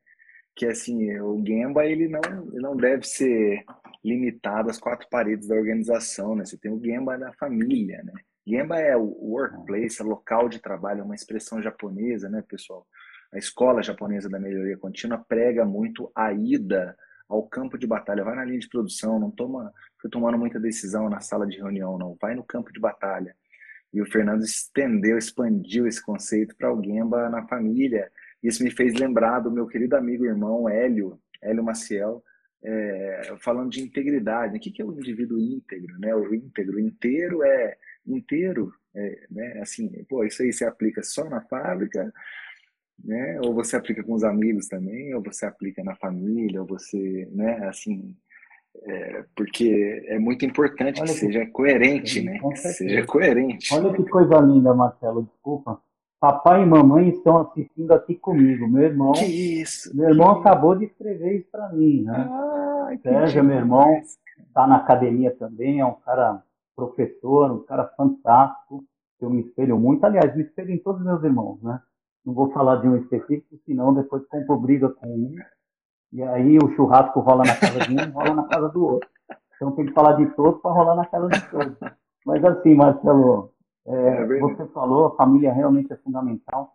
Que é assim, o Gemba ele não, ele não deve ser limitado às quatro paredes da organização, né? Você tem o Gemba na família, né? Gemba é o workplace, é local de trabalho, é uma expressão japonesa, né, pessoal? A escola japonesa da melhoria contínua prega muito a ida ao campo de batalha. Vai na linha de produção, não toma, fica tomando muita decisão na sala de reunião, não. Vai no campo de batalha e o Fernando estendeu, expandiu esse conceito para Gemba na família. Isso me fez lembrar do meu querido amigo irmão Hélio, Hélio Maciel, é, falando de integridade. O que é o indivíduo íntegro? Né? O íntegro inteiro é inteiro, é, né? Assim, pô, isso aí se aplica só na fábrica, né? Ou você aplica com os amigos também, ou você aplica na família, ou você, né? Assim, é, porque é muito importante Olha que, que seja coerente, né? Que seja coerente. Olha que coisa linda, Marcelo, desculpa. Papai e mamãe estão assistindo aqui comigo. Meu irmão. Que isso? Meu irmão que... acabou de escrever isso para mim, né? Ah, Sérgio, meu irmão, está na academia também, é um cara professor, um cara fantástico, eu me espelho muito. Aliás, me espelho em todos os meus irmãos, né? Não vou falar de um específico, senão depois compro briga com um e aí o churrasco rola na casa de um, rola na casa do outro. Então tem que falar de todos para rolar na casa de todos. Mas assim, Marcelo, é, é você falou, a família realmente é fundamental.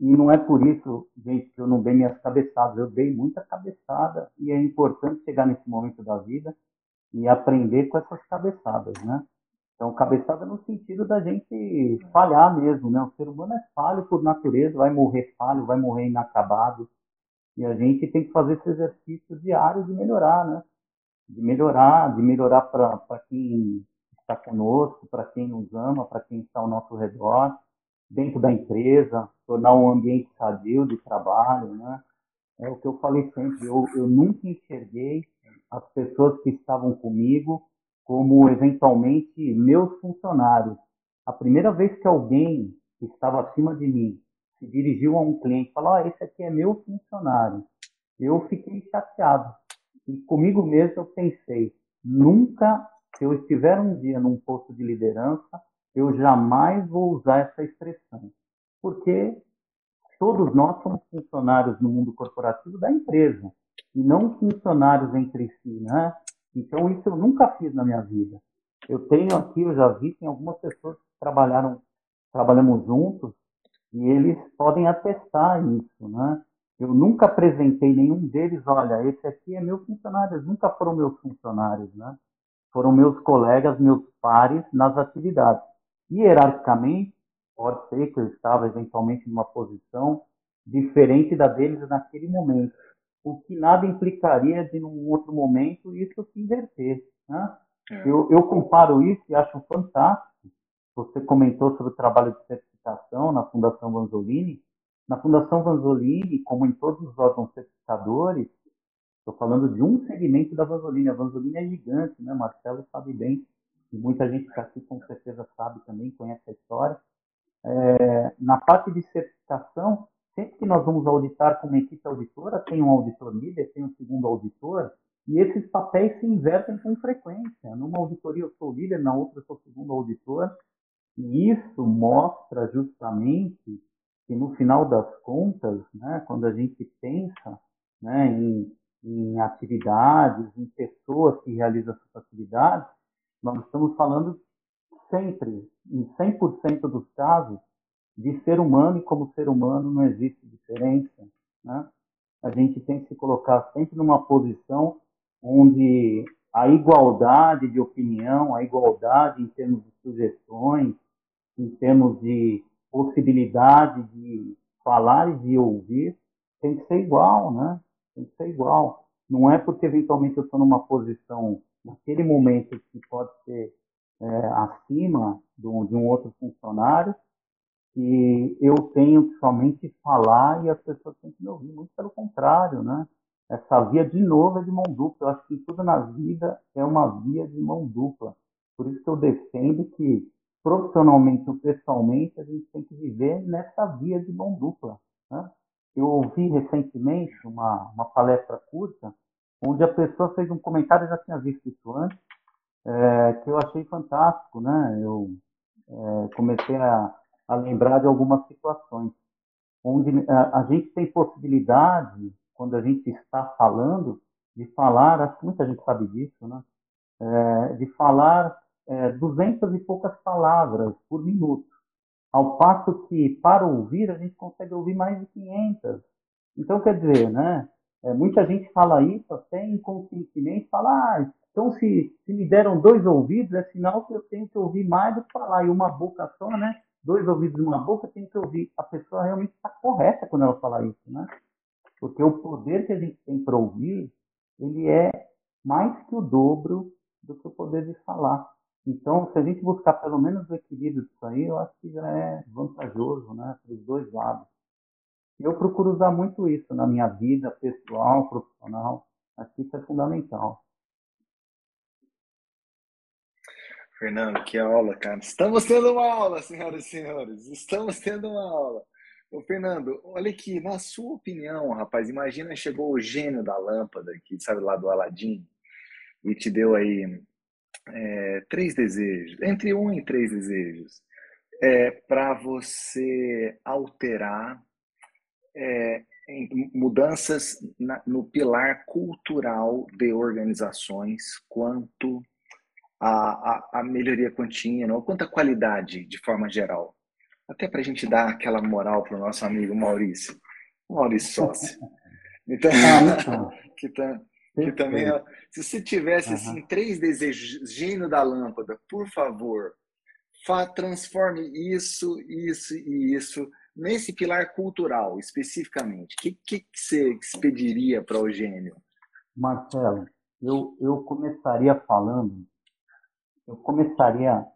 E não é por isso, gente, que eu não dei minhas cabeçadas. Eu dei muita cabeçada e é importante chegar nesse momento da vida e aprender com essas cabeçadas, né? Então, cabeçada no sentido da gente falhar mesmo, né? O ser humano é falho por natureza, vai morrer falho, vai morrer inacabado. E a gente tem que fazer esse exercício diário de melhorar, né? De melhorar, de melhorar para quem está conosco, para quem nos ama, para quem está ao nosso redor, dentro da empresa, tornar um ambiente sadio de trabalho, né? É o que eu falei sempre, eu, eu nunca enxerguei as pessoas que estavam comigo como eventualmente meus funcionários. A primeira vez que alguém que estava acima de mim se dirigiu a um cliente e falou: ah, esse aqui é meu funcionário, eu fiquei chateado. E comigo mesmo eu pensei: nunca, se eu estiver um dia num posto de liderança, eu jamais vou usar essa expressão. Porque todos nós somos funcionários no mundo corporativo da empresa e não funcionários entre si, né? Então isso eu nunca fiz na minha vida. Eu tenho aqui, eu já vi, tem algumas pessoas que trabalharam, trabalhamos juntos e eles podem atestar isso, né? Eu nunca apresentei nenhum deles, olha, esse aqui é meu funcionário, eles nunca foram meus funcionários, né? Foram meus colegas, meus pares nas atividades. Hierarquicamente, pode ser que eu estava eventualmente numa posição diferente da deles naquele momento, o que nada implicaria de num outro momento isso se inverter. Né? É. Eu, eu comparo isso e acho fantástico. Você comentou sobre o trabalho de certificação na Fundação Vanzolini. Na Fundação Vanzolini, como em todos os órgãos certificadores, estou falando de um segmento da Vanzolini. A Vanzolini é gigante, né? Marcelo sabe bem, e muita gente que aqui com certeza sabe também, conhece a história. É, na parte de certificação, sempre que nós vamos auditar com uma equipe auditora, tem um auditor líder, tem um segundo auditor, e esses papéis se invertem com frequência. Numa auditoria eu sou líder, na outra eu sou segundo auditor, e isso mostra justamente que no final das contas, né, quando a gente pensa né, em, em atividades, em pessoas que realizam essas atividades, nós estamos falando sempre, em 100% dos casos, de ser humano e como ser humano não existe diferença. Né? A gente tem que se colocar sempre numa posição onde a igualdade de opinião, a igualdade em termos de sugestões, em termos de possibilidade de falar e de ouvir, tem que ser igual, né? Tem que ser igual. Não é porque eventualmente eu estou numa posição, naquele momento, que pode ser é, acima um, de um outro funcionário, que eu tenho que somente falar e as pessoas têm que me ouvir. Muito pelo contrário, né? Essa via, de novo, é de mão dupla. Eu acho que tudo na vida é uma via de mão dupla. Por isso que eu defendo que, profissionalmente ou pessoalmente, a gente tem que viver nessa via de mão dupla. Né? Eu ouvi recentemente uma, uma palestra curta, onde a pessoa fez um comentário, eu já tinha visto isso antes, é, que eu achei fantástico, né? Eu é, comecei a, a, lembrar de algumas situações onde a, a, gente tem possibilidade, quando a gente está falando, de falar, acho que muita gente sabe disso, né? É, de falar é, duzentas e poucas palavras por minuto, ao passo que para ouvir a gente consegue ouvir mais de 500. Então quer dizer, né? É, muita gente fala isso até inconscientemente, fala, ah, então, se, se me deram dois ouvidos, é sinal que eu tenho que ouvir mais do que falar. E uma boca só, né? Dois ouvidos e uma boca, tem que ouvir. A pessoa realmente está correta quando ela fala isso, né? Porque o poder que a gente tem para ouvir, ele é mais que o dobro do que o poder de falar. Então, se a gente buscar pelo menos o equilíbrio disso aí, eu acho que já é vantajoso, né? Para os dois lados. Eu procuro usar muito isso na minha vida pessoal, profissional. Acho que isso é fundamental. Fernando, que aula, cara. Estamos tendo uma aula, senhoras e senhores. Estamos tendo uma aula. Ô, Fernando, olha aqui, na sua opinião, rapaz, imagina chegou o gênio da lâmpada, que sabe lá do Aladim, e te deu aí é, três desejos, entre um e três desejos, é, para você alterar é, mudanças na, no pilar cultural de organizações quanto a melhoria contínua, ou quanto à qualidade de forma geral. Até para a gente dar aquela moral para o nosso amigo Maurício. Maurício Sócio. Então, ah, que tá, Que também, se você tivesse uhum. assim três desejos, gênio da lâmpada, por favor, fa transforme isso, isso e isso nesse pilar cultural especificamente. O que, que, você pediria para o gênio? Marcelo, eu, eu começaria falando, eu começaria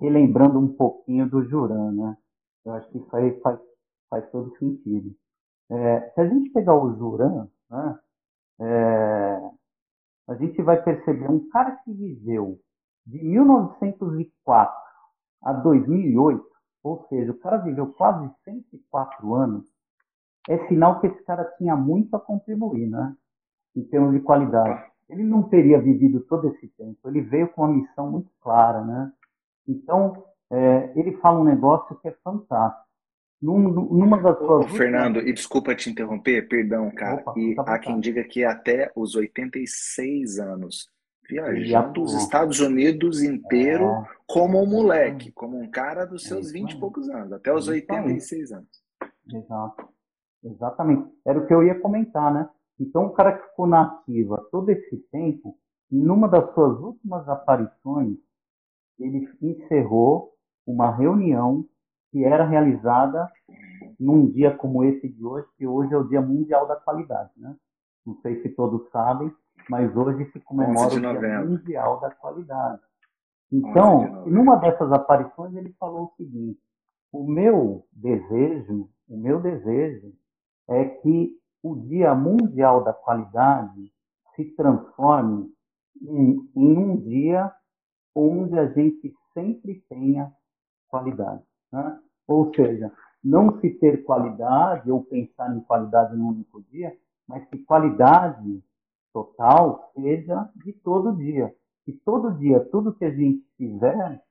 relembrando um pouquinho do Juran, né? Eu acho que isso aí faz, faz todo sentido. É, se a gente pegar o Juran, né, é, a gente vai perceber um cara que viveu de 1904 a 2008, ou seja, o cara viveu quase 104 anos, é sinal que esse cara tinha muito a contribuir, né? Em termos de qualidade. Ele não teria vivido todo esse tempo. Ele veio com uma missão muito clara, né? Então, é, ele fala um negócio que é fantástico. Num, numa das suas. Ô, Fernando, e desculpa te interromper, perdão, cara. Opa, e há quem diga que até os 86 anos, viajando os Estados Unidos inteiro é. como um moleque, como um cara dos seus é 20 e poucos anos, até os 86 anos. Exato. Exatamente. Era o que eu ia comentar, né? Então, o cara que ficou na ativa todo esse tempo, numa das suas últimas aparições, ele encerrou uma reunião que era realizada num dia como esse de hoje, que hoje é o Dia Mundial da Qualidade, né? Não sei se todos sabem, mas hoje se comemora o Dia Mundial da Qualidade. Então, numa dessas aparições ele falou o seguinte: o meu desejo, o meu desejo é que o Dia Mundial da Qualidade se transforme em, em um dia onde a gente sempre tenha qualidade. Né? Ou seja, não se ter qualidade ou pensar em qualidade num único dia, mas que qualidade total seja de todo dia. Que todo dia, tudo que a gente fizer,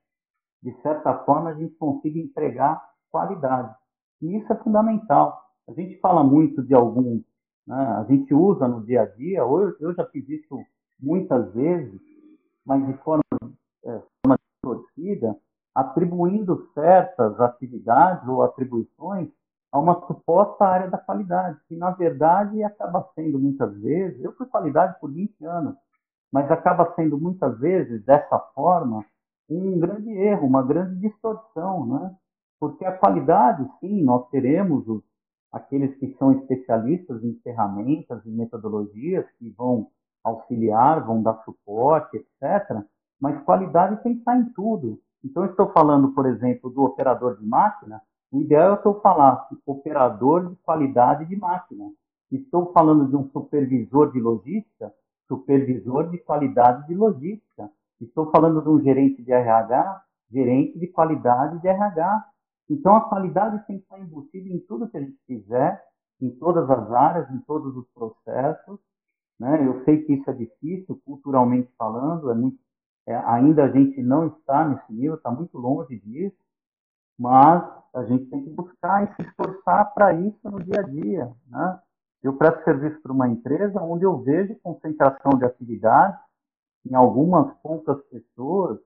de certa forma, a gente consiga entregar qualidade. E isso é fundamental. A gente fala muito de alguns, né? a gente usa no dia a dia, eu, eu já fiz isso muitas vezes, mas de forma, atribuindo certas atividades ou atribuições a uma suposta área da qualidade, que na verdade acaba sendo muitas vezes, eu fui qualidade por 20 anos, mas acaba sendo muitas vezes dessa forma um grande erro, uma grande distorção, né? Porque a qualidade, sim, nós teremos os, aqueles que são especialistas em ferramentas e metodologias que vão auxiliar, vão dar suporte, etc. Mas qualidade tem que estar em tudo. Então, estou falando, por exemplo, do operador de máquina, o ideal é que eu falasse operador de qualidade de máquina. Estou falando de um supervisor de logística, supervisor de qualidade de logística. Estou falando de um gerente de RH, gerente de qualidade de RH. Então, a qualidade tem que estar embutida em tudo que a gente fizer, em todas as áreas, em todos os processos. Né? Eu sei que isso é difícil, culturalmente falando, é muito é, ainda a gente não está nesse nível, está muito longe disso, mas a gente tem que buscar e se esforçar para isso no dia a dia. Né? Eu presto serviço para uma empresa onde eu vejo concentração de atividades em algumas poucas pessoas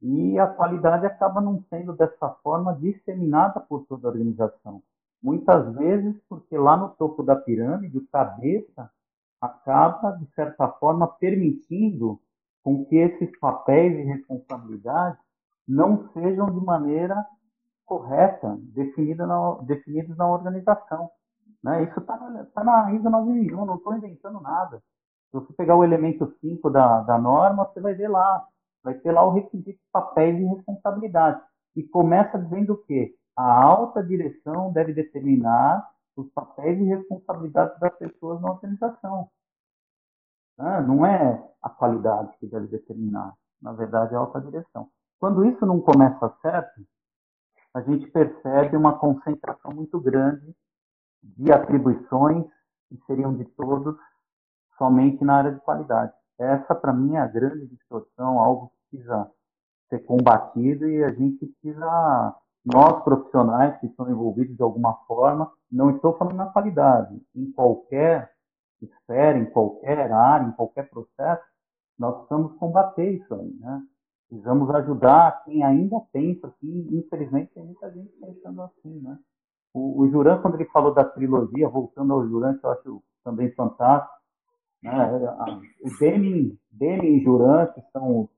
e a qualidade acaba não sendo dessa forma disseminada por toda a organização. Muitas vezes porque lá no topo da pirâmide, o cabeça acaba, de certa forma, permitindo com que esses papéis e responsabilidades não sejam de maneira correta definida na, definidos na organização. Né? Isso está tá na ISO 9001, não estou inventando nada. Se você pegar o elemento 5 da, da norma, você vai ver lá, vai ter lá o requisito de papéis e responsabilidades. E começa dizendo o quê? A alta direção deve determinar os papéis e responsabilidades das pessoas na organização. Né? Não é a qualidade que deve determinar, na verdade é a alta direção. Quando isso não começa certo, a gente percebe uma concentração muito grande de atribuições que seriam de todos somente na área de qualidade. Essa, para mim, é a grande distorção, algo que precisa ser combatido e a gente precisa, nós profissionais que estão envolvidos de alguma forma, não estou falando na qualidade, em qualquer esfera, em qualquer área, em qualquer processo, nós precisamos combater isso aí, né? Precisamos ajudar quem ainda pensa assim, infelizmente tem muita gente pensando assim, né? O, o Juran, quando ele falou da trilogia, voltando ao Juran, que eu acho também fantástico, Né? O Demi, Demi e Juran, que são os,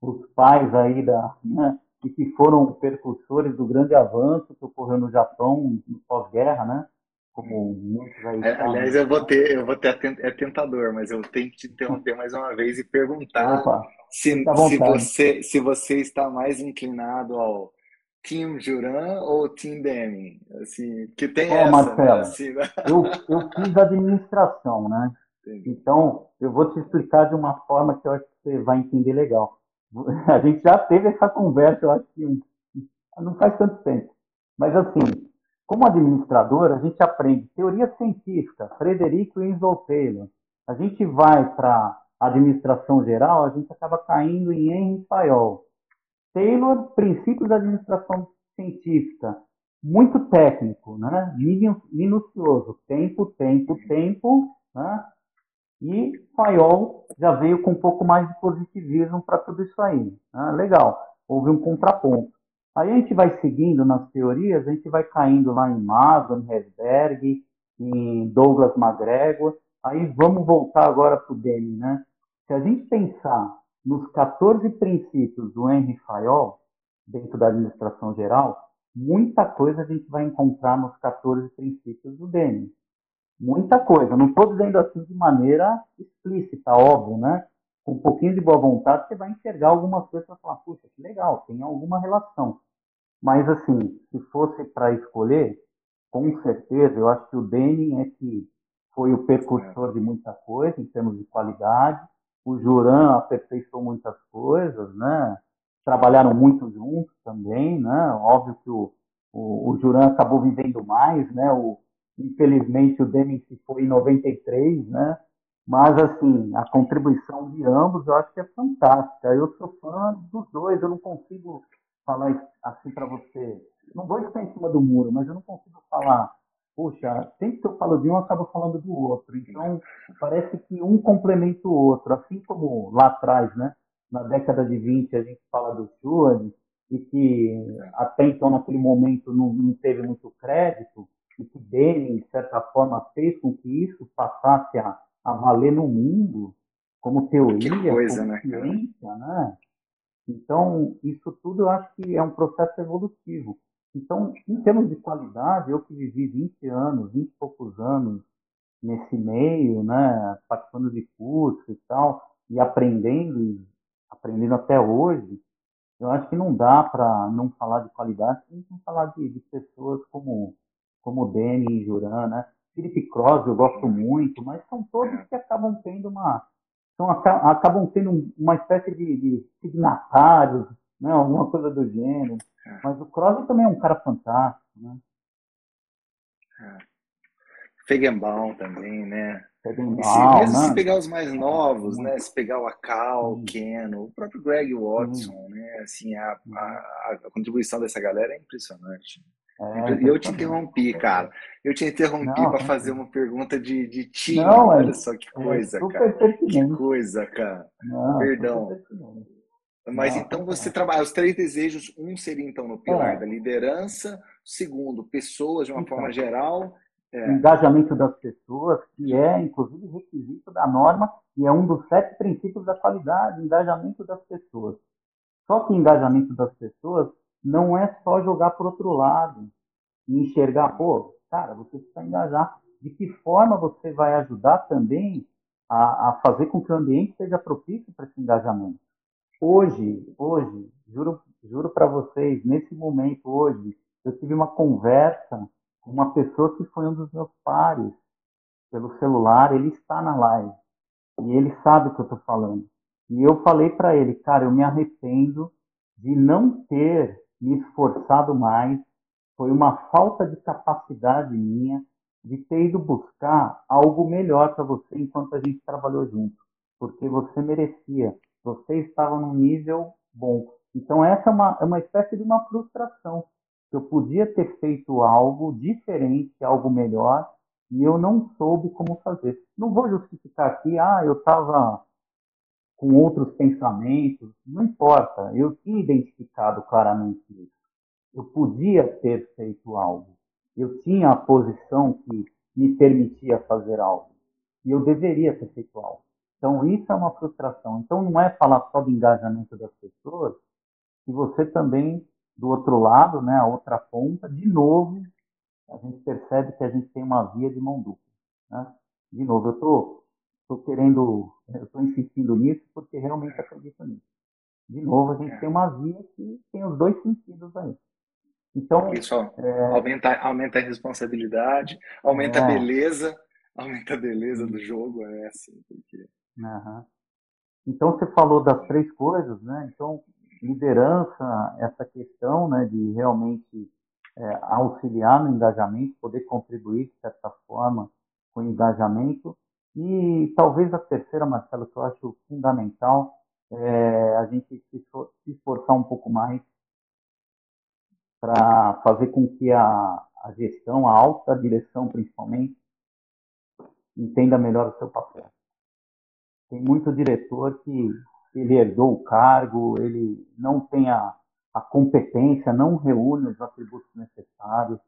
os pais aí da, né? e que foram percursores do grande avanço que ocorreu no Japão no pós-guerra, né? Como muitos aí. É, aliás, eu vou ter, eu vou ter é tentador, mas eu tenho que te interromper mais uma vez e perguntar Opa, se, se você se você está mais inclinado ao Team Juran ou Team Demi? Assim, que tem essa, Marcelo, né? assim, né? eu, eu fiz administração, né? Entendi. Então, eu vou te explicar de uma forma que eu acho que você vai entender legal. A gente já teve essa conversa, eu acho que não faz tanto tempo. Mas assim, como administrador, a gente aprende teoria científica, Frederico Winslow Taylor. A gente vai para administração geral, a gente acaba caindo em Henry Fayol. Taylor, princípios da administração científica, muito técnico, né? minucioso, tempo, tempo, tempo, né? E Fayol já veio com um pouco mais de positivismo para tudo isso aí. Ah, legal, houve um contraponto. Aí a gente vai seguindo nas teorias, a gente vai caindo lá em Mason, Hesberg, em Douglas McGregor. Aí vamos voltar agora para o Demi, né? Se a gente pensar nos 14 princípios do Henry Fayol, dentro da administração geral, muita coisa a gente vai encontrar nos 14 princípios do Demi muita coisa. Não estou dizendo assim de maneira explícita, óbvio, né? Com um pouquinho de boa vontade, você vai enxergar algumas coisas e falar, puxa, que legal, tem alguma relação. Mas, assim, se fosse para escolher, com certeza, eu acho que o Denning é que foi o percursor de muita coisa em termos de qualidade. O Juran aperfeiçoou muitas coisas, né? Trabalharam muito juntos também, né? Óbvio que o, o, o Juran acabou vivendo mais, né? O, Infelizmente o Deming se foi em 93, né? Mas assim, a contribuição de ambos eu acho que é fantástica. Eu sou fã dos dois, eu não consigo falar assim para você. Não vou estar em cima do muro, mas eu não consigo falar. Puxa, sempre que eu falo de um, eu acabo falando do outro. Então, parece que um complementa o outro. Assim como lá atrás, né? Na década de 20, a gente fala do Schwartz, e que até então, naquele momento, não, não teve muito crédito e que dele, de certa forma, fez com que isso passasse a, a valer no mundo como teoria, coisa, como né, ciência, né? Então, isso tudo eu acho que é um processo evolutivo. Então, em termos de qualidade, eu que vivi 20 anos, 20 e poucos anos nesse meio, né, participando de cursos e tal, e aprendendo, aprendendo até hoje, eu acho que não dá para não falar de qualidade sem falar de, de pessoas como como Deni e Juran, né? Felipe Cross eu gosto muito, mas são todos que acabam tendo uma são, acabam tendo uma espécie de, de signatários, né? alguma coisa do gênero. É. Mas o Cross também é um cara fantástico, né? É. Fegenbaum também, né? Fegenbaum, se, mesmo né? se pegar os mais novos, né? Se pegar o Akal, o Keno, o próprio Greg Watson, né? Assim, a, a, a contribuição dessa galera é impressionante. É, eu te interrompi, cara. Eu te interrompi para fazer uma pergunta de, de time. Não, Olha só que coisa, é cara. Que coisa, cara. Não, Perdão. Mas não, então você trabalha os três desejos. Um seria então no pilar é. da liderança. Segundo, pessoas de uma então, forma geral. É. Engajamento das pessoas, que é inclusive requisito da norma e é um dos sete princípios da qualidade. Engajamento das pessoas. Só que engajamento das pessoas não é só jogar para outro lado e enxergar, pô, cara, você precisa engajar. De que forma você vai ajudar também a, a fazer com que o ambiente seja propício para esse engajamento? Hoje, hoje, juro, juro para vocês, nesse momento hoje, eu tive uma conversa com uma pessoa que foi um dos meus pares pelo celular, ele está na live e ele sabe o que eu estou falando. E eu falei para ele, cara, eu me arrependo de não ter me esforçado mais, foi uma falta de capacidade minha de ter ido buscar algo melhor para você enquanto a gente trabalhou junto, porque você merecia, você estava num nível bom. Então essa é uma, é uma espécie de uma frustração. Eu podia ter feito algo diferente, algo melhor, e eu não soube como fazer. Não vou justificar aqui, ah, eu estava com outros pensamentos, não importa, eu tinha identificado claramente isso. Eu podia ter feito algo, eu tinha a posição que me permitia fazer algo. e eu deveria ter feito algo. Então, isso é uma frustração. Então, não é falar só do engajamento das pessoas, e você também, do outro lado, né, a outra ponta, de novo, a gente percebe que a gente tem uma via de mão dupla. Né? De novo, eu estou tô querendo, eu estou insistindo nisso porque realmente acredito nisso. De novo, a gente tem uma via que tem os dois sentidos aí. Então, isso é, aumenta, aumenta a responsabilidade, aumenta é, a beleza, aumenta a beleza do jogo, é assim. Porque... Uhum. Então, você falou das três coisas, né? Então, liderança, essa questão né, de realmente é, auxiliar no engajamento, poder contribuir, de certa forma, com o engajamento. E talvez a terceira, Marcelo, que eu acho fundamental, é a gente se esforçar um pouco mais para fazer com que a, a gestão, a alta direção principalmente, entenda melhor o seu papel. Tem muito diretor que ele herdou o cargo, ele não tem a, a competência, não reúne os atributos necessários,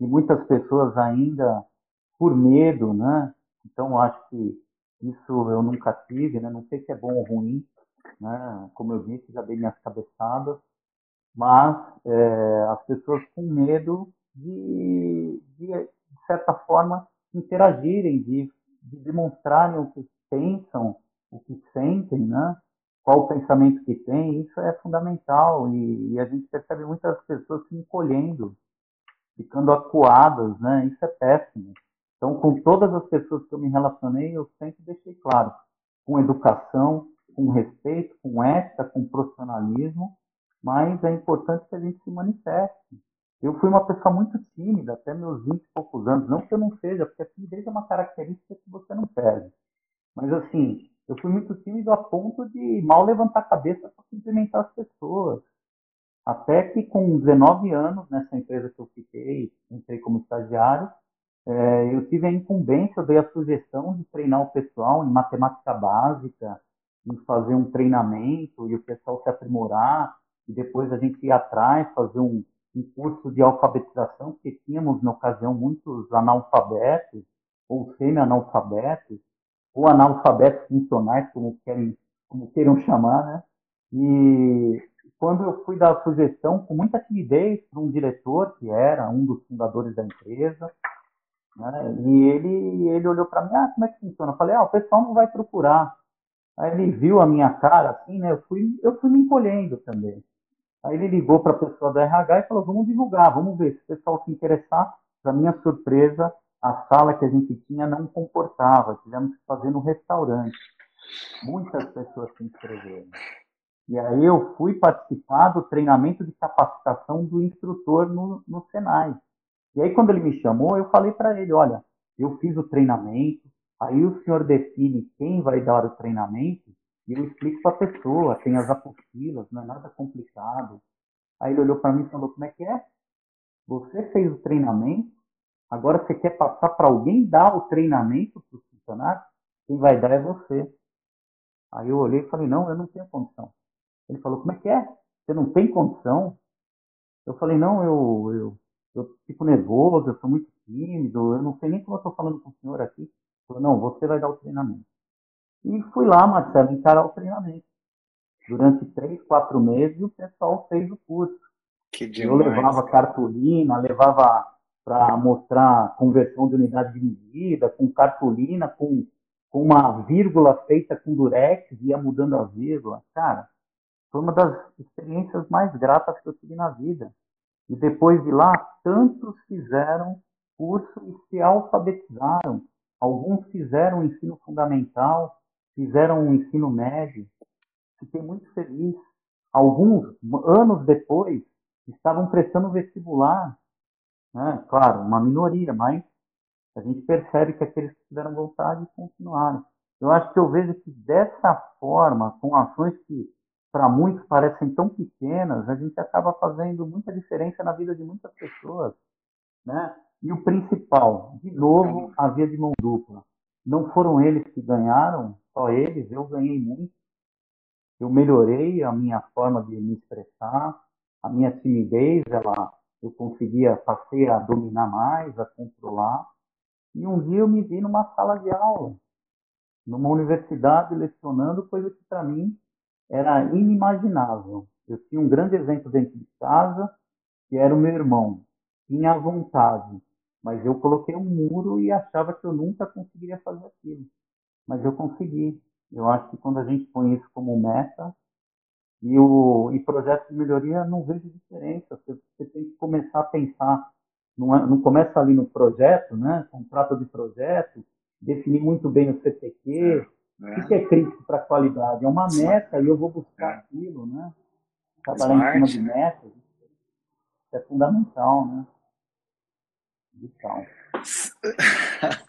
e muitas pessoas ainda, por medo, né? Então, acho que isso eu nunca tive, né? Não sei se é bom ou ruim, né? Como eu disse, já dei minhas cabeçadas, mas é, as pessoas com medo de, de, de certa forma, interagirem, de, de demonstrarem o que pensam, o que sentem, né? qual o pensamento que tem, isso é fundamental e, e, a gente percebe muitas pessoas se encolhendo, ficando acuadas, né? Isso é péssimo. Então, com todas as pessoas que eu me relacionei, eu sempre deixei claro, com educação, com respeito, com ética, com profissionalismo, mas é importante que a gente se manifeste. Eu fui uma pessoa muito tímida até meus 20 e poucos anos, não que eu não seja, porque a timidez é uma característica que você não perde. Mas assim, eu fui muito tímido a ponto de mal levantar a cabeça para cumprimentar as pessoas. Até que com 19 anos, nessa empresa que eu fiquei, entrei como estagiário, é, eu tive a incumbência, eu dei a sugestão de treinar o pessoal em matemática básica, em fazer um treinamento e o pessoal se aprimorar, e depois a gente ir atrás, fazer um, um curso de alfabetização, porque tínhamos, na ocasião, muitos analfabetos, ou semi-analfabetos, ou analfabetos funcionais, como, querem, como queiram chamar, né? E quando eu fui dar a sugestão, com muita timidez, para um diretor, que era um dos fundadores da empresa, né? e ele, ele olhou para mim, ah, como é que funciona? Eu falei, ah, o pessoal não vai procurar. Aí ele viu a minha cara, assim, né? Eu fui, eu fui me encolhendo também. Aí ele ligou para a pessoa da RH e falou, vamos divulgar, vamos ver se o pessoal se interessar. Para minha surpresa, a sala que a gente tinha não comportava, tivemos que fazer no restaurante. Muitas pessoas se inscreveram. E aí eu fui participar do treinamento de capacitação do instrutor no, no Senai. E aí quando ele me chamou, eu falei para ele, olha, eu fiz o treinamento, aí o senhor define quem vai dar o treinamento e eu explico para a pessoa, tem as apostilas, não é nada complicado. Aí ele olhou para mim e falou, como é que é? Você fez o treinamento, Agora você quer passar para alguém dar o treinamento para os funcionários? Quem vai dar é você. Aí eu olhei e falei, não, eu não tenho condição. Ele falou, como é que é? Você não tem condição? Eu falei, não, eu, eu, eu fico nervoso, eu sou muito tímido, eu não sei nem como eu estou falando com o senhor aqui. Falou, não, você vai dar o treinamento. E fui lá, Marcelo, encarar o treinamento. Durante três, quatro meses, o pessoal fez o curso. Que eu levava cartolina, levava para mostrar conversão de unidade de medida, com cartolina, com, com uma vírgula feita com durex, ia mudando a vírgula. Cara, foi uma das experiências mais gratas que eu tive na vida. E depois de lá, tantos fizeram curso e se alfabetizaram. Alguns fizeram o ensino fundamental, fizeram o ensino médio. Fiquei muito feliz. Alguns, anos depois, estavam prestando vestibular né? Claro, uma minoria, mas a gente percebe que aqueles que tiveram vontade continuaram. Eu acho que eu vejo que dessa forma, com ações que para muitos parecem tão pequenas, a gente acaba fazendo muita diferença na vida de muitas pessoas. Né? E o principal, de novo, a via de mão dupla. Não foram eles que ganharam, só eles, eu ganhei muito. Eu melhorei a minha forma de me expressar, a minha timidez, ela eu conseguia, passei a dominar mais, a controlar. E um dia eu me vi numa sala de aula, numa universidade lecionando, coisa que para mim era inimaginável. Eu tinha um grande exemplo dentro de casa, que era o meu irmão. Tinha vontade, mas eu coloquei um muro e achava que eu nunca conseguiria fazer aquilo. Mas eu consegui. Eu acho que quando a gente põe isso como meta, e o e projeto de melhoria não vejo diferença. Você, você tem que começar a pensar, não, não começa ali no projeto, né? Contrato de projeto, definir muito bem o CPQ. É. O que é crítico para a qualidade? É uma meta e eu vou buscar é. aquilo, né? Trabalhar em cima de né? metas. é fundamental, né? Vital.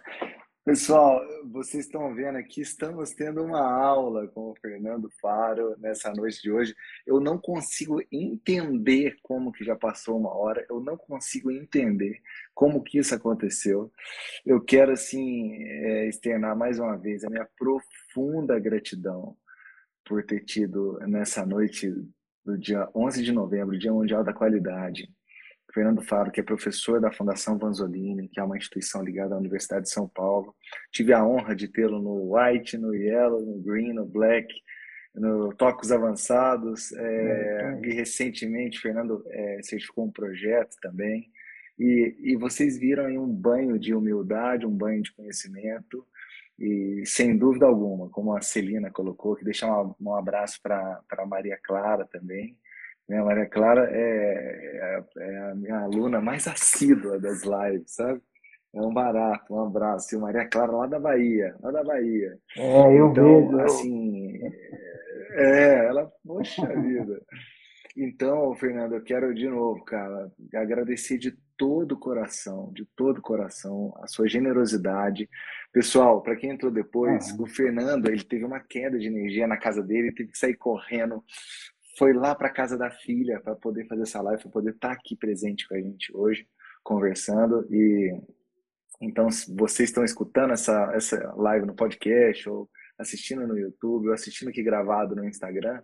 Pessoal, vocês estão vendo aqui, estamos tendo uma aula com o Fernando Faro nessa noite de hoje. Eu não consigo entender como que já passou uma hora, eu não consigo entender como que isso aconteceu. Eu quero, assim, é, externar mais uma vez a minha profunda gratidão por ter tido nessa noite do dia 11 de novembro, Dia Mundial da Qualidade, Fernando Faro, que é professor da Fundação Vanzolini, que é uma instituição ligada à Universidade de São Paulo. Tive a honra de tê-lo no White, no Yellow, no Green, no Black, no Tocos Avançados. É, e recentemente, Fernando é, certificou um projeto também. E, e vocês viram aí um banho de humildade, um banho de conhecimento. E sem dúvida alguma, como a Celina colocou, que deixar um, um abraço para a Maria Clara também minha Maria Clara é, é, é, a minha aluna mais assídua das lives, sabe? É um barato, um abraço. E Maria Clara lá da Bahia, lá da Bahia. É, eu então, vejo. assim, é, ela, poxa vida. Então, Fernando, eu quero de novo, cara, agradecer de todo o coração, de todo o coração, a sua generosidade. Pessoal, para quem entrou depois, uhum. o Fernando, ele teve uma queda de energia na casa dele, teve que sair correndo, foi lá para casa da filha para poder fazer essa live, para poder estar tá aqui presente com a gente hoje, conversando. E então, se vocês estão escutando essa, essa live no podcast, ou assistindo no YouTube, ou assistindo aqui gravado no Instagram,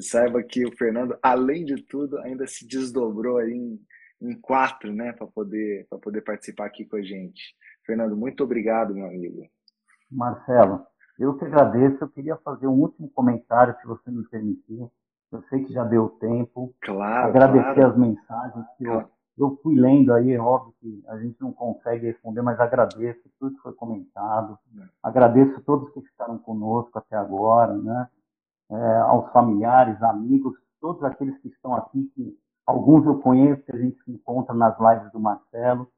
saiba que o Fernando, além de tudo, ainda se desdobrou aí em, em quatro, né, para poder, poder participar aqui com a gente. Fernando, muito obrigado, meu amigo. Marcelo, eu que agradeço. Eu queria fazer um último comentário, se você me permitir. Eu sei que já deu tempo. Claro. Agradecer claro. as mensagens que eu, eu fui lendo aí, é óbvio que a gente não consegue responder, mas agradeço tudo que foi comentado. Agradeço todos que ficaram conosco até agora, né? É, aos familiares, amigos, todos aqueles que estão aqui, que alguns eu conheço, que a gente se encontra nas lives do Marcelo,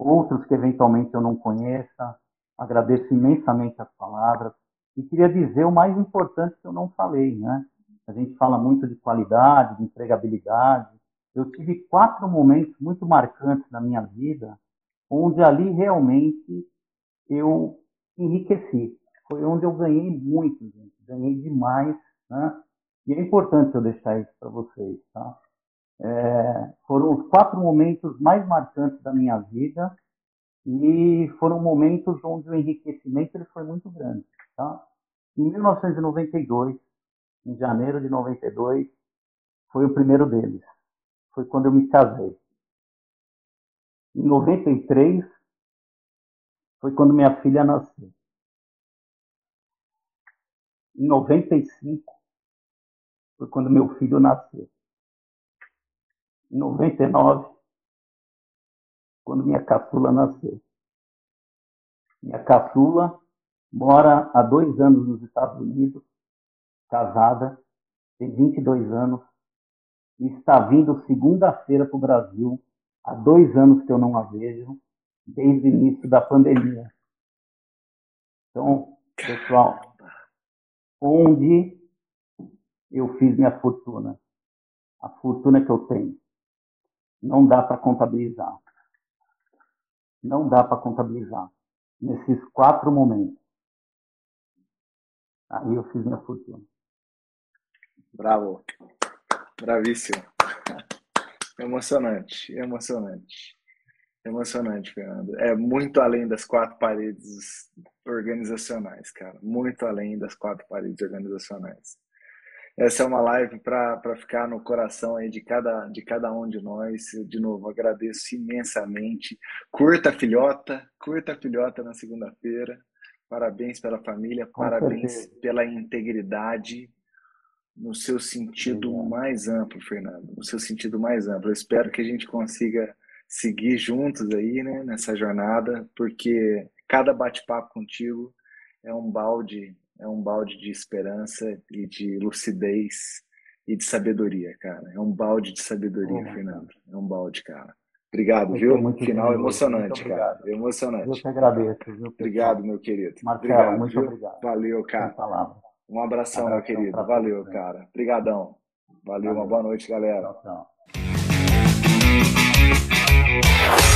outros que eventualmente eu não conheça. Agradeço imensamente as palavras. E queria dizer o mais importante que eu não falei, né? A gente fala muito de qualidade, de empregabilidade. Eu tive quatro momentos muito marcantes na minha vida, onde ali realmente eu enriqueci. Foi onde eu ganhei muito, gente. Ganhei demais, né? E é importante eu deixar isso para vocês, tá? É, foram os quatro momentos mais marcantes da minha vida e foram momentos onde o enriquecimento ele foi muito grande, tá? Em 1992, em janeiro de 92, foi o primeiro deles. Foi quando eu me casei. Em 93, foi quando minha filha nasceu. Em 95, foi quando meu filho nasceu. Em 99, quando minha caçula nasceu. Minha caçula mora há dois anos nos Estados Unidos casada, tem 22 anos, e está vindo segunda-feira para o Brasil. Há dois anos que eu não a vejo, desde o início da pandemia. Então, pessoal, onde eu fiz minha fortuna? A fortuna que eu tenho. Não dá para contabilizar. Não dá para contabilizar. Nesses quatro momentos. Aí eu fiz minha fortuna. Bravo. Bravíssimo. Emocionante, emocionante. Emocionante, Fernando. É muito além das quatro paredes organizacionais, cara. Muito além das quatro paredes organizacionais. Essa é uma live para ficar no coração aí de cada, de cada um de nós. De novo, agradeço imensamente. Curta a filhota, curta a filhota na segunda-feira parabéns pela família, parabéns pela integridade no seu sentido mais amplo, Fernando, no seu sentido mais amplo. Eu espero que a gente consiga seguir juntos aí, né, nessa jornada, porque cada bate-papo contigo é um balde, é um balde de esperança e de lucidez e de sabedoria, cara. É um balde de sabedoria. Fernando. É um balde, cara. Obrigado, viu? Muito Final lindo. emocionante, muito cara. Emocionante. Eu te agradeço. Viu, obrigado, meu querido. Marcelo, obrigado, muito viu? obrigado. Valeu, cara. Um abração, meu querido. Valeu, né? cara. Obrigadão. Valeu, Valeu, uma boa noite, galera. Tchau, tchau.